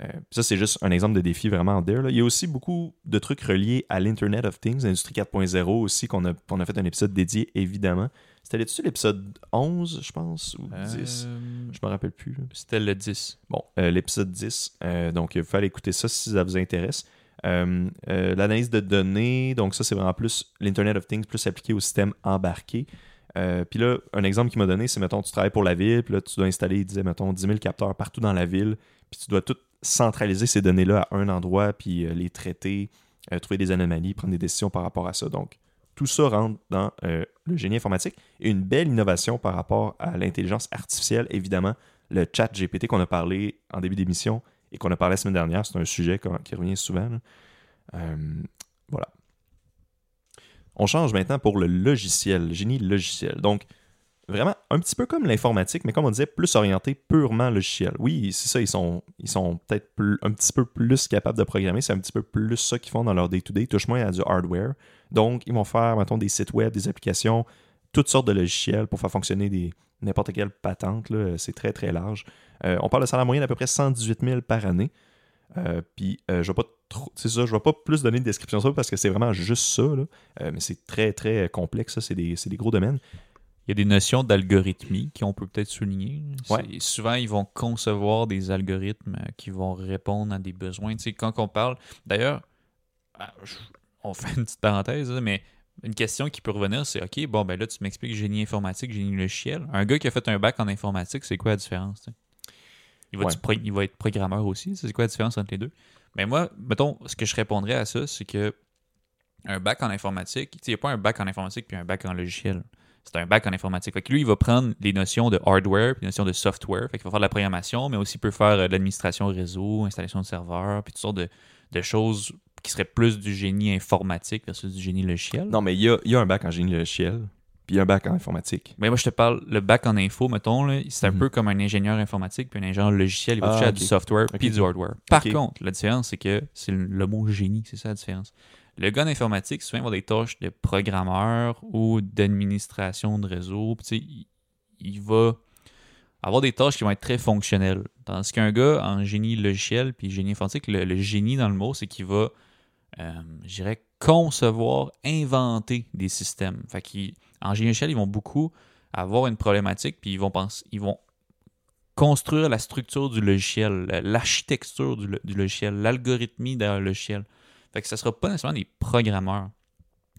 Euh, ça, c'est juste un exemple de défi vraiment there. là. Il y a aussi beaucoup de trucs reliés à l'Internet of Things, l'industrie 4.0 aussi, qu'on a, a fait un épisode dédié, évidemment. C'était là-dessus l'épisode 11, je pense, ou 10. Euh, Je me rappelle plus. C'était le 10. Bon, euh, l'épisode 10. euh, donc, il aller écouter ça si ça vous intéresse. Euh, euh, L'analyse de données, donc ça, c'est vraiment plus l'Internet of Things, plus appliqué au système embarqué. Euh, puis là, un exemple qu'il m'a donné, c'est, mettons, tu travailles pour la ville, puis là, tu dois installer, il disait, mettons, 10 000 capteurs partout dans la ville, puis tu dois tout centraliser ces données-là à un endroit, puis les traiter, trouver des anomalies, prendre des décisions par rapport à ça. Donc, tout ça rentre dans le génie informatique. Et une belle innovation par rapport à l'intelligence artificielle, évidemment, le chat GPT qu'on a parlé en début d'émission qu'on a parlé la semaine dernière, c'est un sujet qui revient souvent. Euh, voilà. On change maintenant pour le logiciel, le génie logiciel. Donc, vraiment un petit peu comme l'informatique, mais comme on disait, plus orienté purement logiciel. Oui, c'est ça, ils sont, ils sont peut-être un petit peu plus capables de programmer, c'est un petit peu plus ça qu'ils font dans leur day-to-day, -day, touche moins à du hardware. Donc, ils vont faire, mettons, des sites web, des applications, toutes sortes de logiciels pour faire fonctionner des n'importe quelle patente. C'est très, très large. Euh, on parle de salaire moyen d'à peu près 118 000 par année. Euh, puis euh, je vais pas trop, c'est ça, je vais pas plus donner de description ça parce que c'est vraiment juste ça, mais c'est très très complexe, c'est des, des, gros domaines. Il y a des notions d'algorithmie qu'on peut peut-être souligner. Souvent, ils vont concevoir des algorithmes qui vont répondre à des besoins. Tu sais, quand on parle, d'ailleurs, on fait une petite parenthèse, mais une question qui peut revenir, c'est OK, bon, ben là, tu m'expliques génie informatique, génie logiciel. Un gars qui a fait un bac en informatique, c'est quoi la différence? Il va, il va, être programmeur aussi. C'est quoi la différence entre les deux? Mais moi, mettons, ce que je répondrais à ça, c'est que un bac en informatique, il n'y a pas un bac en informatique puis un bac en logiciel. C'est un bac en informatique. Fait que lui, il va prendre les notions de hardware puis les notions de software. Fait qu'il va faire de la programmation, mais aussi peut faire euh, de l'administration réseau, installation de serveurs, puis toutes sortes de, de choses qui serait plus du génie informatique versus du génie logiciel. Non, mais il y a, un bac en génie logiciel, puis un bac en informatique. Mais moi, je te parle, le bac en info, mettons, c'est un mhm. peu comme un ingénieur informatique puis un ingénieur logiciel. Il va toucher à ah, du software puis du hardware. Par contre, la différence, c'est que c'est le mot génie, c'est ça la différence. Le gars en informatique, souvent, il va avoir des tâches de programmeur ou d'administration de réseau. Puis, il va avoir des tâches qui vont être très fonctionnelles. Tandis qu'un gars en génie logiciel puis génie informatique, le génie dans le mot, c'est qu'il va euh, je dirais, concevoir, inventer des systèmes. Fait en génie logiciel, ils vont beaucoup avoir une problématique, puis ils vont penser, ils vont construire la structure du logiciel, l'architecture du, logiciel, l'algorithmie le logiciel. Fait que ce ne sera pas nécessairement des programmeurs.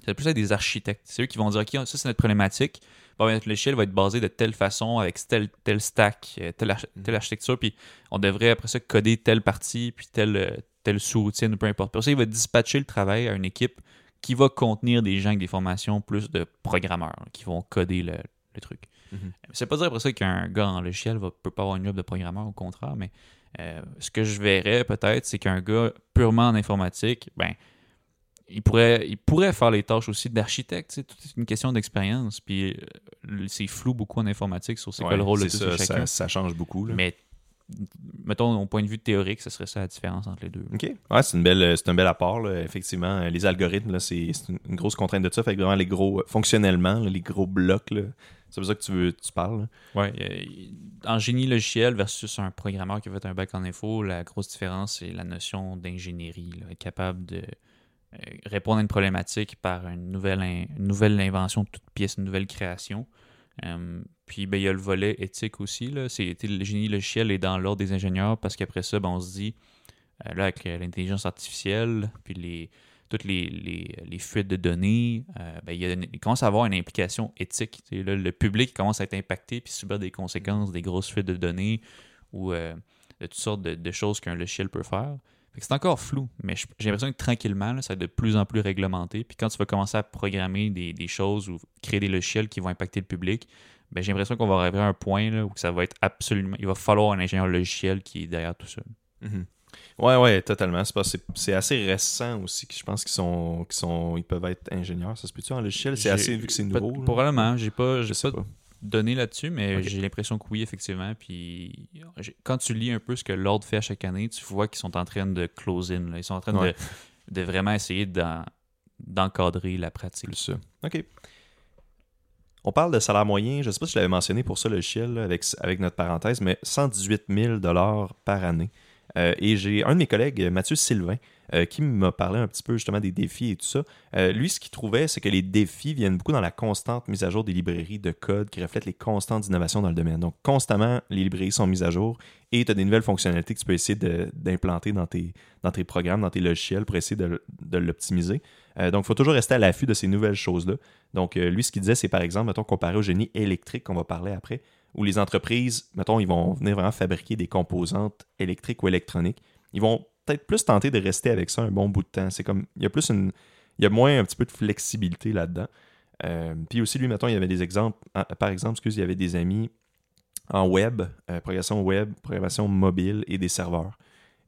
C'est plus des architectes. C'est eux qui vont dire OK, ça c'est notre problématique. notre logiciel va être basé de telle façon, avec tel, tel stack, euh, telle, telle architecture, puis on devrait après ça coder telle partie, puis telle, tel sous-routine, peu importe. Pour ça, il va dispatcher le travail à une équipe qui va contenir des gens avec des formations plus de programmeurs qui vont coder le, truc. Mhm. C'est pas dire après ça qu'un gars en logiciel ne peut pas avoir une job de programmeur, au contraire, mais euh, ce que je verrais peut-être, c'est qu'un gars purement en informatique, ben, il pourrait, il pourrait faire les tâches aussi d'architecte. C'est une question d'expérience. Puis euh, c'est flou beaucoup en informatique sur c'est quoi le rôle de ça, chacun. Ça, change beaucoup. Mais mettons, au point de vue théorique, ce serait ça la différence entre les deux. OK. Ouais, c'est, une belle, c'est un bel apport, effectivement. Les algorithmes, là, c'est, une grosse contrainte de ça. Fait que vraiment, les gros, fonctionnellement, les gros blocs, c'est pour ça que tu, veux, tu parles. Oui. Euh, en génie logiciel versus un programmeur qui a fait un bac en info, la grosse différence, c'est la notion d'ingénierie. être capable de euh, répondre à une problématique par une nouvelle, une nouvelle invention de toute pièce, une nouvelle création. Euh, puis ben, il y a le volet éthique aussi. Là. le génie logiciel est dans l'ordre des ingénieurs parce qu'après ça, ben, on se dit, euh, là, avec l'intelligence artificielle, puis toutes les, les, fuites de données, euh, ben, il, commence à avoir une implication éthique. le public commence à être impacté puis subir des conséquences des grosses fuites de données ou de toutes sortes de, choses qu'un logiciel peut faire. C'est encore flou, mais j'ai l'impression que tranquillement, ça va être de plus en plus réglementé. Puis quand tu vas commencer à programmer des, des choses ou créer des logiciels qui vont impacter le public, ben, j'ai l'impression qu'on va arriver à un point là, où ça va être absolument. Il va falloir un ingénieur logiciel qui est derrière tout ça. Mm-hmm. Ouais, ouais, totalement. C'est assez récent aussi que je pense qu'ils sont, sont, ils peuvent être ingénieurs. Ça se peut-tu en logiciel? C'est assez vu que c'est nouveau. Probablement. J'ai pas, j'ai pas, donné là-dessus, mais j'ai l'impression que oui, effectivement. Puis quand tu lis un peu ce que l'ordre fait à chaque année, tu vois qu'ils sont en train de close in. Ils sont en train de, de, vraiment essayer d'encadrer la pratique. ça. OK. On parle de salaire moyen, je ne sais pas si je l'avais mentionné pour ça, le avec, avec notre parenthèse, mais 118 000 par année. Euh, et j'ai un de mes collègues, Mathieu Sylvain, euh, qui m'a parlé un petit peu justement des défis et tout ça. Euh, lui, ce qu'il trouvait, c'est que les défis viennent beaucoup dans la constante mise à jour des librairies de code qui reflètent les constantes d'innovation dans le domaine. Donc, constamment, les librairies sont mises à jour et tu as des nouvelles fonctionnalités que tu peux essayer d'implanter dans tes, programmes, dans tes logiciels pour essayer de, l'optimiser. Donc, il faut toujours rester à l'affût de ces nouvelles choses-là. Donc, lui, ce qu'il disait, c'est par exemple, mettons, comparé au génie électrique qu'on va parler après, où les entreprises, mettons, ils vont venir vraiment fabriquer des composantes électriques ou électroniques. Ils vont peut-être plus tenter de rester avec ça un bon bout de temps. C'est comme, il y a plus une, il y a moins un petit peu de flexibilité là-dedans. Euh, puis aussi, lui, mettons, il y avait des exemples, par exemple, excusez, il y avait des amis en web, euh, web, programmation mobile et des serveurs.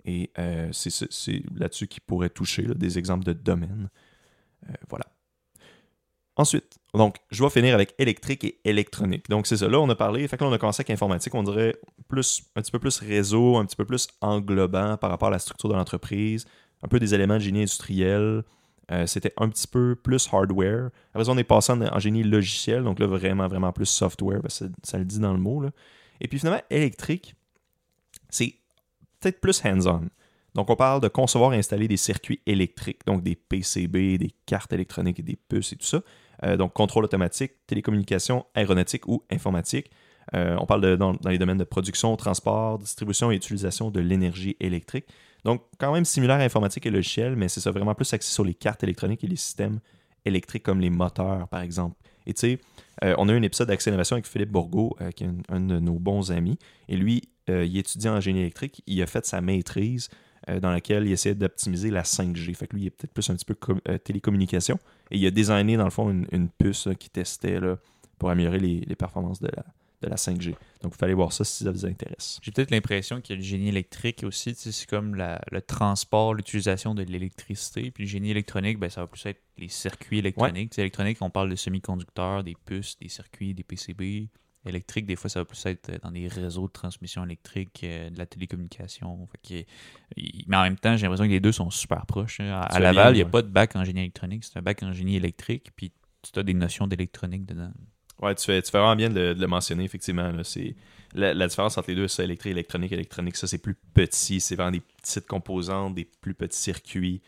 Et euh, c'est là-dessus qu'il pourrait toucher des exemples de domaines. voilà. Ensuite, donc, je vais finir avec électrique et électronique. Donc, c'est ça. Là, on a parlé, fait que là, on a commencé avec informatique, on dirait plus, un petit peu plus réseau, un petit peu plus englobant par rapport à la structure de l'entreprise, un peu des éléments de génie industriel. Euh, c'était un petit peu plus hardware. Après on est passé en, génie logiciel, donc là, vraiment, vraiment plus software, parce que ça, le dit dans le mot. Là. Et puis finalement, électrique, c'est peut-être plus hands-on. Donc, on parle de concevoir et installer des circuits électriques, donc des PCB, des cartes électroniques et des puces et tout ça. Euh, donc, contrôle automatique, télécommunication, aéronautique ou informatique. Euh, on parle dans, les domaines de production, transport, distribution et utilisation de l'énergie électrique. Donc, quand même similaire à informatique et logiciel, mais c'est ça vraiment plus axé sur les cartes électroniques et les systèmes électriques comme les moteurs, par exemple. Et tu sais, euh, on a eu un épisode d'Accès Innovation avec Philippe Bourgault, qui est un, de nos bons amis. Et lui, il étudie en génie électrique. Il a fait sa maîtrise euh, dans laquelle il essayait d'optimiser la 5G. Fait que lui, il est peut-être plus un petit peu euh, télécommunication. Et il a designé, dans le fond, une, puce qui testait là, pour améliorer les, performances de la, de la 5G. Donc, il fallait voir ça si ça vous intéresse. J'ai peut-être l'impression qu'il y a le génie électrique aussi. C'est comme le transport, l'utilisation de l'électricité. Puis le génie électronique, ben, ça va plus être les circuits électroniques. Électronique, on parle de semi-conducteurs, des puces, des circuits, des PCB électrique, des fois, ça va plus être dans des réseaux de transmission électrique, euh, de la télécommunication. mais en même temps, j'ai l'impression que les deux sont super proches. Hein. À, Laval, il n'y a pas de bac en génie électronique, c'est un bac en génie électrique, puis tu as des notions d'électronique dedans. Ouais, tu fais, tu fais vraiment bien de, le mentionner, effectivement. C'est, la, différence entre les deux, c'est électrique, électronique, électronique. Ça, c'est plus petit. C'est vraiment des petites composantes, des plus petits circuits.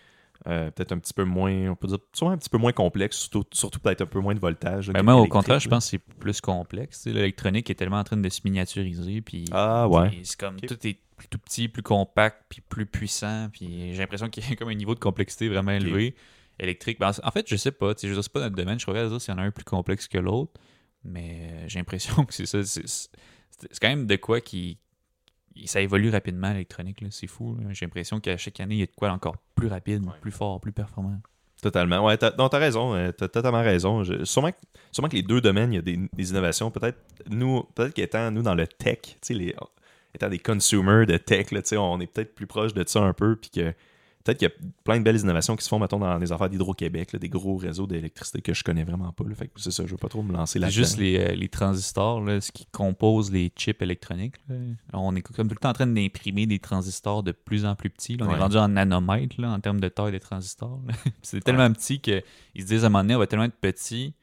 Euh, peut-être un petit peu moins, on peut dire, un petit peu moins complexe, surtout, surtout peut-être un peu moins de voltage. Mais moi, au contraire, je pense que c'est plus complexe. L'électronique est tellement en train de se miniaturiser. Puis, ah ouais. C'est comme tout est plus tout petit, plus compact, puis plus puissant. Puis j'ai l'impression qu'il y a comme un niveau de complexité vraiment élevé. Électrique. Ben, en fait, je sais pas. Je sais pas notre domaine. Je pourrais dire s'il y en a un plus complexe que l'autre. Mais euh, j'ai l'impression que c'est ça. C'est quand même de quoi qui, ça évolue rapidement l'électronique, c'est fou. J'ai l'impression qu'à chaque année, il y a de quoi encore plus rapide, plus fort, plus performant. Totalement. Ouais, t'as, non, t'as raison. Euh, t'as totalement raison. sûrement, que, que les deux domaines, il y a des, innovations. Peut-être nous, peut-être qu'étant nous dans le tech, les, étant des consumers de tech, là, on est peut-être plus proche de ça un peu, puis que peut-être qu'il y a plein de belles innovations qui se font, mettons, dans les affaires d'Hydro-Québec, des gros réseaux d'électricité que je connais vraiment pas. Fait que c'est ça, je veux pas trop me lancer là-dedans. Juste les, euh, les transistors, ce qui compose les chips électroniques. On est comme tout le temps en train d'imprimer des transistors de plus en plus petits. On est rendu en nanomètres en termes de taille des transistors. c'est tellement petit qu'ils se disent à un moment donné, on va tellement être petit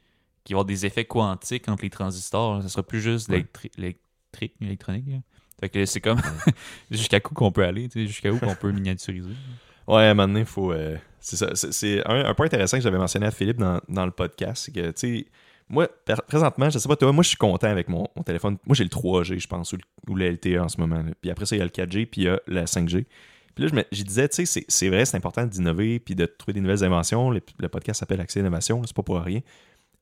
qu'il va y avoir des effets quantiques entre les transistors. Ce sera plus juste l'électrique, électronique. Fait que c'est comme jusqu'à où qu'on peut aller, jusqu'à où qu'on peut miniaturiser. Ouais, à un moment donné, il faut. Euh, c'est ça. C'est un, point intéressant que j'avais mentionné à Philippe dans, dans le podcast. C'est que, tu sais, moi, présentement, je sais pas toi, moi, je suis content avec mon, téléphone. Moi, j'ai le 3G, je pense, ou, le LTE en ce moment. Puis après ça, il y a le 4G, puis il y a la 5G. Puis là, je, disais, tu sais, c'est vrai, c'est important d'innover, puis de trouver des nouvelles inventions. Le, podcast s'appelle Accès Innovation, c'est pas pour rien.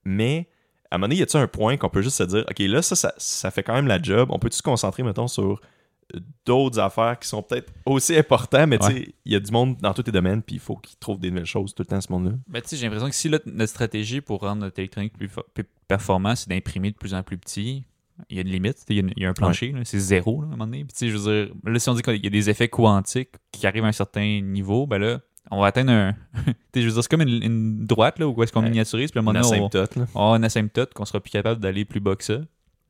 Mais à un moment donné, y a-t-il un point qu'on peut juste se dire, OK, là, ça, ça, ça fait quand même la job. On peut-tu se concentrer, mettons, sur d'autres affaires qui sont peut-être aussi importantes, mais tu sais, il y a du monde dans tous les domaines, puis il faut qu'ils trouvent des nouvelles choses tout le temps, ce monde-là. Ben, j'ai l'impression que si notre stratégie pour rendre notre électronique plus, performant, c'est d'imprimer de plus en plus petit, il y a une limite, il y, a un plancher, c'est zéro à un moment donné. Puis, je veux dire, là, si on dit qu'il y a des effets quantiques qui arrivent à un certain niveau, ben là, on va atteindre un. je veux dire, c'est comme une, droite, là, où est-ce qu'on miniaturise, puis à un moment donné, on, on, a une asymptote qu'on sera plus capable d'aller plus bas que ça.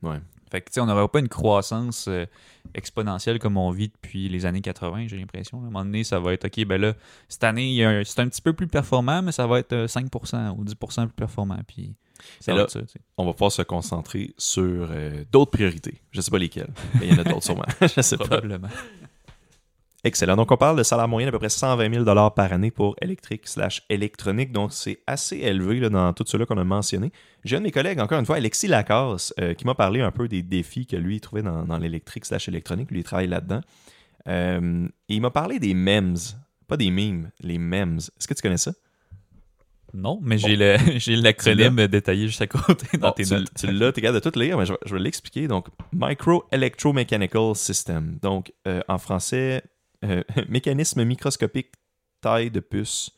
Ouais. Fait que, on n'aura pas une croissance euh, exponentielle comme on vit depuis les années 80, j'ai l'impression. À un moment donné, ça va être, OK, ben là, cette année, c'est un petit peu plus performant, mais ça va être 5% euh, ou 10% plus performant. Puis, ça va ça, on va pouvoir se concentrer sur euh, d'autres priorités. Je ne sais pas lesquelles, mais il y en a d'autres sûrement. Je sais Probablement. Excellent. Donc, on parle de salaire moyen d'à peu près 120 000 par année pour électrique slash électronique. Donc, c'est assez élevé dans tout cela qu'on a mentionné. J'ai un de mes collègues, encore une fois, Alexis Lacasse, euh, qui m'a parlé un peu des défis que lui trouvait dans, dans l'électrique slash électronique. Lui, il travaille là-dedans. Euh, et il m'a parlé des MEMS. Pas des memes, les MEMS. Est-ce que tu connais ça? Non, mais j'ai l'acronyme détaillé juste à côté dans tes tu, notes. Tu l'as, tu es capable de tout lire, mais je, vais l'expliquer. Donc, Micro Electromechanical System. Donc, euh, en français, euh, mécanisme microscopique, taille de puce.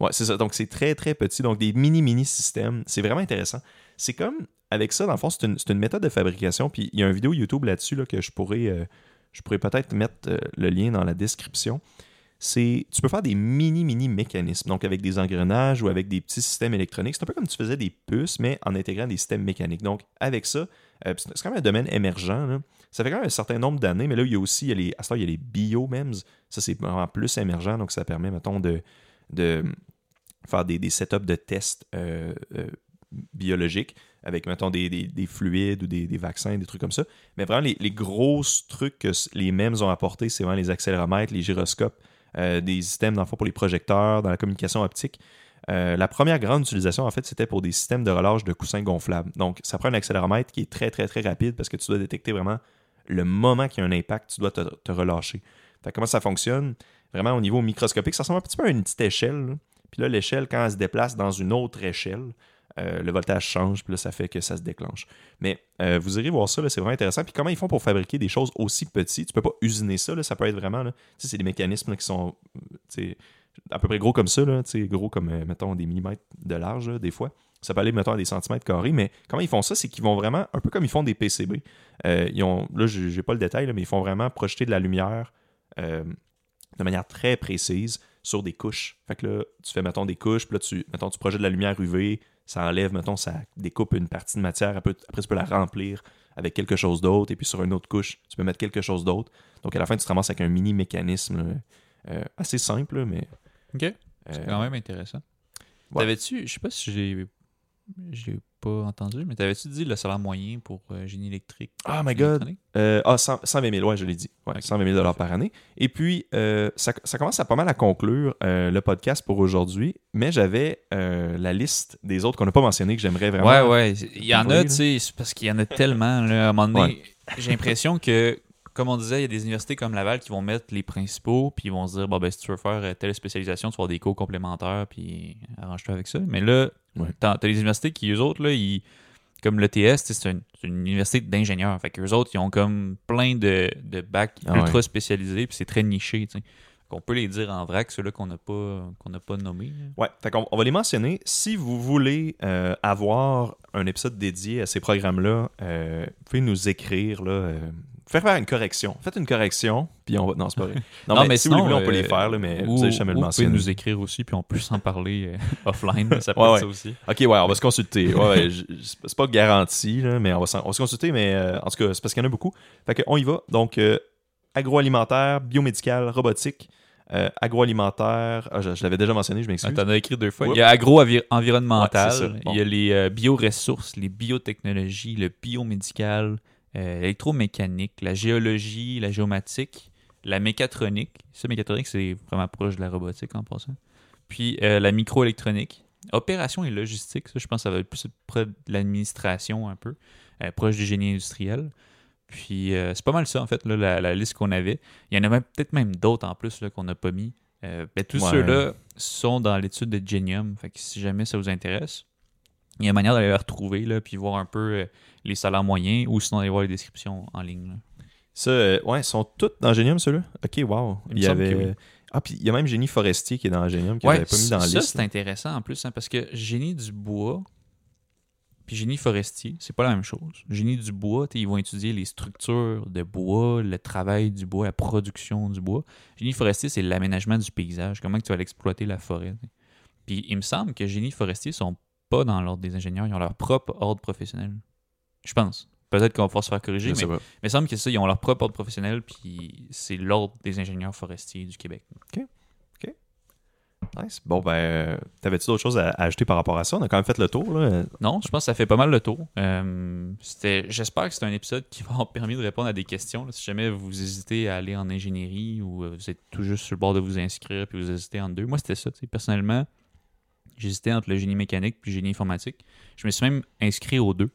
Ouais, c'est ça. Donc, c'est très, très petit. Donc, des mini-mini systèmes. C'est vraiment intéressant. C'est comme, avec ça, dans le fond, c'est une, méthode de fabrication. Puis, il y a une vidéo YouTube là-dessus là, que je pourrais, euh, pourrais peut-être mettre euh, le lien dans la description. c'est tu peux faire des mini mini mécanismes donc avec des engrenages ou avec des petits systèmes électroniques c'est un peu comme tu faisais des puces mais en intégrant des systèmes mécaniques donc avec ça c'est quand même un domaine émergent là. Ça fait quand même un certain nombre d'années mais là il y a aussi il y a les à ce temps, il y a les biomems ça c'est vraiment plus émergent donc ça permet mettons de, de faire des, des setups de tests euh, euh, biologiques avec, mettons, des, des- des fluides ou des, vaccins, des trucs comme ça. Mais vraiment, les, les gros trucs que les MEMS ont apportés, c'est vraiment les accéléromètres, les gyroscopes, euh, des systèmes, dans le fond, pour les projecteurs, dans la communication optique. La première grande utilisation, en fait, c'était pour des systèmes de relâche de coussins gonflables. Donc, ça prend un accéléromètre qui est très, très, très rapide parce que tu dois détecter vraiment le moment qu'il y a un impact, tu dois te, relâcher. Comment ça fonctionne? Vraiment, au niveau microscopique, ça ressemble un petit peu à une petite échelle. Puis là, l'échelle, quand elle se déplace dans une autre échelle, euh, le voltage change, puis là, ça fait que ça se déclenche. Mais euh, vous irez voir ça, c'est vraiment intéressant. Puis comment ils font pour fabriquer des choses aussi petites? Tu peux pas usiner ça, ça peut être vraiment... là, c'est des mécanismes qui sont à peu près gros comme ça, là, gros comme, euh, mettons, des millimètres de large, des fois. Ça peut aller, mettons, à des centimètres carrés, mais comment ils font ça, c'est qu'ils vont vraiment, un peu comme ils font des PCB. Euh, ils ont, là, j'ai j'ai pas le détail, là, mais ils font vraiment projeter de la lumière euh, de manière très précise sur des couches. Fait que là, tu fais, mettons, des couches, puis là, tu, mettons, tu projettes de la lumière UV, ça enlève, mettons, ça découpe une partie de matière, après, après tu peux la remplir avec quelque chose d'autre, et puis sur une autre couche, tu peux mettre quelque chose d'autre. Donc à la fin, tu te ramasses avec un mini mécanisme euh, assez simple, mais. Ok. C'est quand même intéressant. Ouais. T'avais-tu, je sais pas si j'ai j'ai pas entendu, mais t'avais-tu dit le salaire moyen pour euh, génie électrique? Oh my god! Euh, ah, 100 120 000, ouais, je l'ai dit. Ouais, Ok. 120 000 dollars par année. Et puis, euh, ça, ça commence à pas mal à conclure euh, le podcast pour aujourd'hui, mais j'avais la liste des autres qu'on n'a pas mentionné que j'aimerais vraiment. Ouais, ouais. Il y en a, tu sais, parce qu'il y en a tellement. Là, à un moment donné, j'ai l'impression que, comme on disait, il y a des universités comme Laval qui vont mettre les principaux, puis ils vont se dire, bon, ben, si tu veux faire euh, telle spécialisation, tu vas avoir des cours complémentaires, puis arrange-toi avec ça. Mais là, Ouais. t'as t'as les universités qui, eux autres, là, ils, comme l'ETS, tu c'est une, université d'ingénieurs. Fait qu'eux autres, ils ont comme plein de, de bacs Ah ouais. ultra spécialisés, puis c'est très niché, tu. On peut les dire en vrac, ceux-là qu'on n'a pas, qu'on n'a pas nommés. Ouais, fait on va les mentionner. Si vous voulez euh, avoir un épisode dédié à ces programmes-là, euh, vous pouvez nous écrire, là, euh, faire faire une correction. Faites une correction, puis on va. Non, c'est pas vrai. Non, mais, si vous sinon, voulez, on peut les euh, faire, là, mais ou, vous allez jamais le ou vous pouvez mentionner. nous écrire aussi, puis on peut s'en parler euh, offline. Ça peut Ouais, être ouais. ça aussi. Ok, ouais, on va se consulter. Ouais, c'est pas garanti, là, mais on va, s'en- on va se consulter, mais euh, en tout cas, c'est parce qu'il y en a beaucoup. Fait que on y va. Donc, euh, agroalimentaire, biomédical, robotique, euh, agroalimentaire. Ah, je, je l'avais déjà mentionné, je Ah, m'excuse. T'en as écrit deux fois. Oups. Il y a agro-environnemental, Ouais. Bon. il y a les euh, bioressources, les biotechnologies, le biomédical, euh, l'électromécanique, la géologie, la géomatique, la mécatronique. Ça, mécatronique, c'est vraiment proche de la robotique en passant. Puis euh, la microélectronique. Opération et logistique, ça, je pense que ça va être plus près de l'administration un peu, euh, proche du génie industriel. Puis c'est pas mal ça, en fait, là, la, la liste qu'on avait. Il y en a peut-être même d'autres en plus qu'on n'a pas mis. Ben, tous Ouais. ceux-là sont dans l'étude de Genium. Fait que si jamais ça vous intéresse, il y a une manière d'aller les retrouver, là, puis voir un peu euh, les salaires moyens, ou sinon aller voir les descriptions en ligne. là. Ça, euh, ouais, ils sont toutes dans Genium, ceux-là? Ok, wow. Il y avait. oui. Ah, puis il y a même Génie Forestier qui est dans Genium, que Ouais, pas mis dans la ça, liste. c'est intéressant en plus, hein, parce que génie du bois, puis génie forestier, c'est pas la même chose. Génie du bois, ils vont étudier les structures de bois, le travail du bois, la production du bois. Génie forestier, c'est l'aménagement du paysage, comment tu vas l'exploiter la forêt. t'sais. Puis il me semble que génie forestier sont pas dans l'ordre des ingénieurs, ils ont leur propre ordre professionnel. Je pense. Peut-être qu'on va pouvoir se faire corriger, mais il me semble que ça, ils ont leur propre ordre professionnel, puis c'est l'ordre des ingénieurs forestiers du Québec. Nice. Bon, ben, euh, t'avais-tu d'autres choses à, à ajouter par rapport à ça? On a quand même fait le tour, là. Non, je pense que ça fait pas mal le tour. Euh, c'était, j'espère que c'est un épisode qui va permis de répondre à des questions. là. si jamais vous hésitez à aller en ingénierie ou euh, vous êtes tout juste sur le bord de vous inscrire puis vous hésitez entre deux. Moi, c'était ça. tu sais. Personnellement, j'hésitais entre le génie mécanique puis le génie informatique. Je me suis même inscrit aux deux.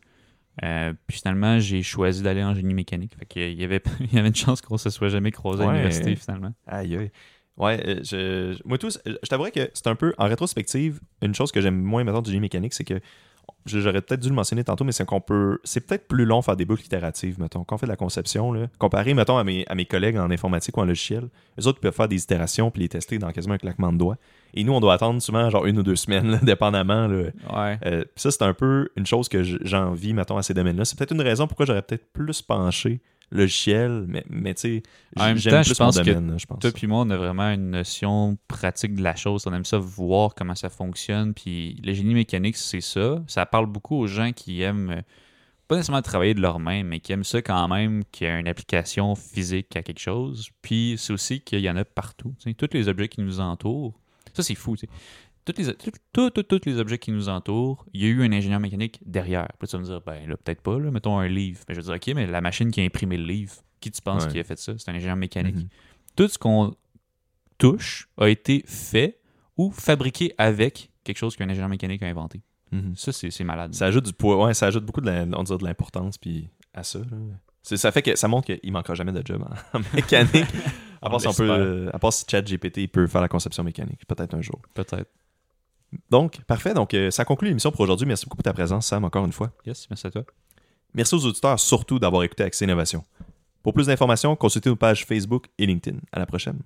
Euh, puis finalement, j'ai choisi d'aller en génie mécanique. Fait qu'il y avait, il y avait une chance qu'on se soit jamais croisé à l'université finalement. Aïe, aïe. Ouais, euh, je, moi, tout, je t'avouerais que c'est un peu, en rétrospective, une chose que j'aime moins maintenant du génie mécanique, c'est que j'aurais peut-être dû le mentionner tantôt, mais c'est qu'on peut. C'est peut-être plus long faire des boucles itératives, mettons. Quand on fait de la conception, là, comparé, mettons, à mes, à mes collègues en informatique ou en logiciel, eux autres peuvent faire des itérations puis les tester dans quasiment un claquement de doigts. Et nous, on doit attendre souvent genre une ou deux semaines, là, dépendamment. Là. Ouais. Euh, ça, c'est un peu une chose que j'envie, mettons, à ces domaines-là. C'est peut-être une raison pourquoi j'aurais peut-être plus penché logiciel, mais, mais tu sais, j'aime plus je pense mon que domaine, là, je pense. Toi puis moi, on a vraiment une notion pratique de la chose. On aime ça voir comment ça fonctionne. Puis le génie mécanique, c'est ça. Ça parle beaucoup aux gens qui aiment euh, pas nécessairement travailler de leurs mains, mais qui aiment ça quand même, qu'il y a une application physique à quelque chose. Puis c'est aussi qu'il y en a partout. Tous les objets qui nous entourent, ça c'est fou. tu sais. Tous les, tout- tout- tout- tous les objets qui nous entourent, il y a eu un ingénieur mécanique derrière. Puis tu vas me dire, ben là, peut-être pas, là, mettons un livre. Mais je vais dire, ok, mais la machine qui a imprimé le livre, qui tu penses Ouais. qui a fait ça? C'est un ingénieur mécanique Mhm. tout ce qu'on touche a été fait ou fabriqué avec quelque chose qu'un ingénieur mécanique a inventé. Mhm. Ça, c'est malade. Ça ajoute du poids, ouais, ça ajoute beaucoup de, la- on dirait de l'importance puis à ça. là. Ça fait que ça montre qu'il manquera jamais de job en, en mécanique. À, On part si on peut, l'espère. euh, à part si ChatGPT peut faire la conception mécanique, peut-être un jour. Peut-être. Donc, parfait. Donc, euh, ça conclut l'émission pour aujourd'hui. Merci beaucoup pour ta présence, Sam, encore une fois. Yes, merci à toi. Merci aux auditeurs surtout d'avoir écouté Accès Innovation. Pour plus d'informations, consultez nos pages Facebook et LinkedIn. À la prochaine.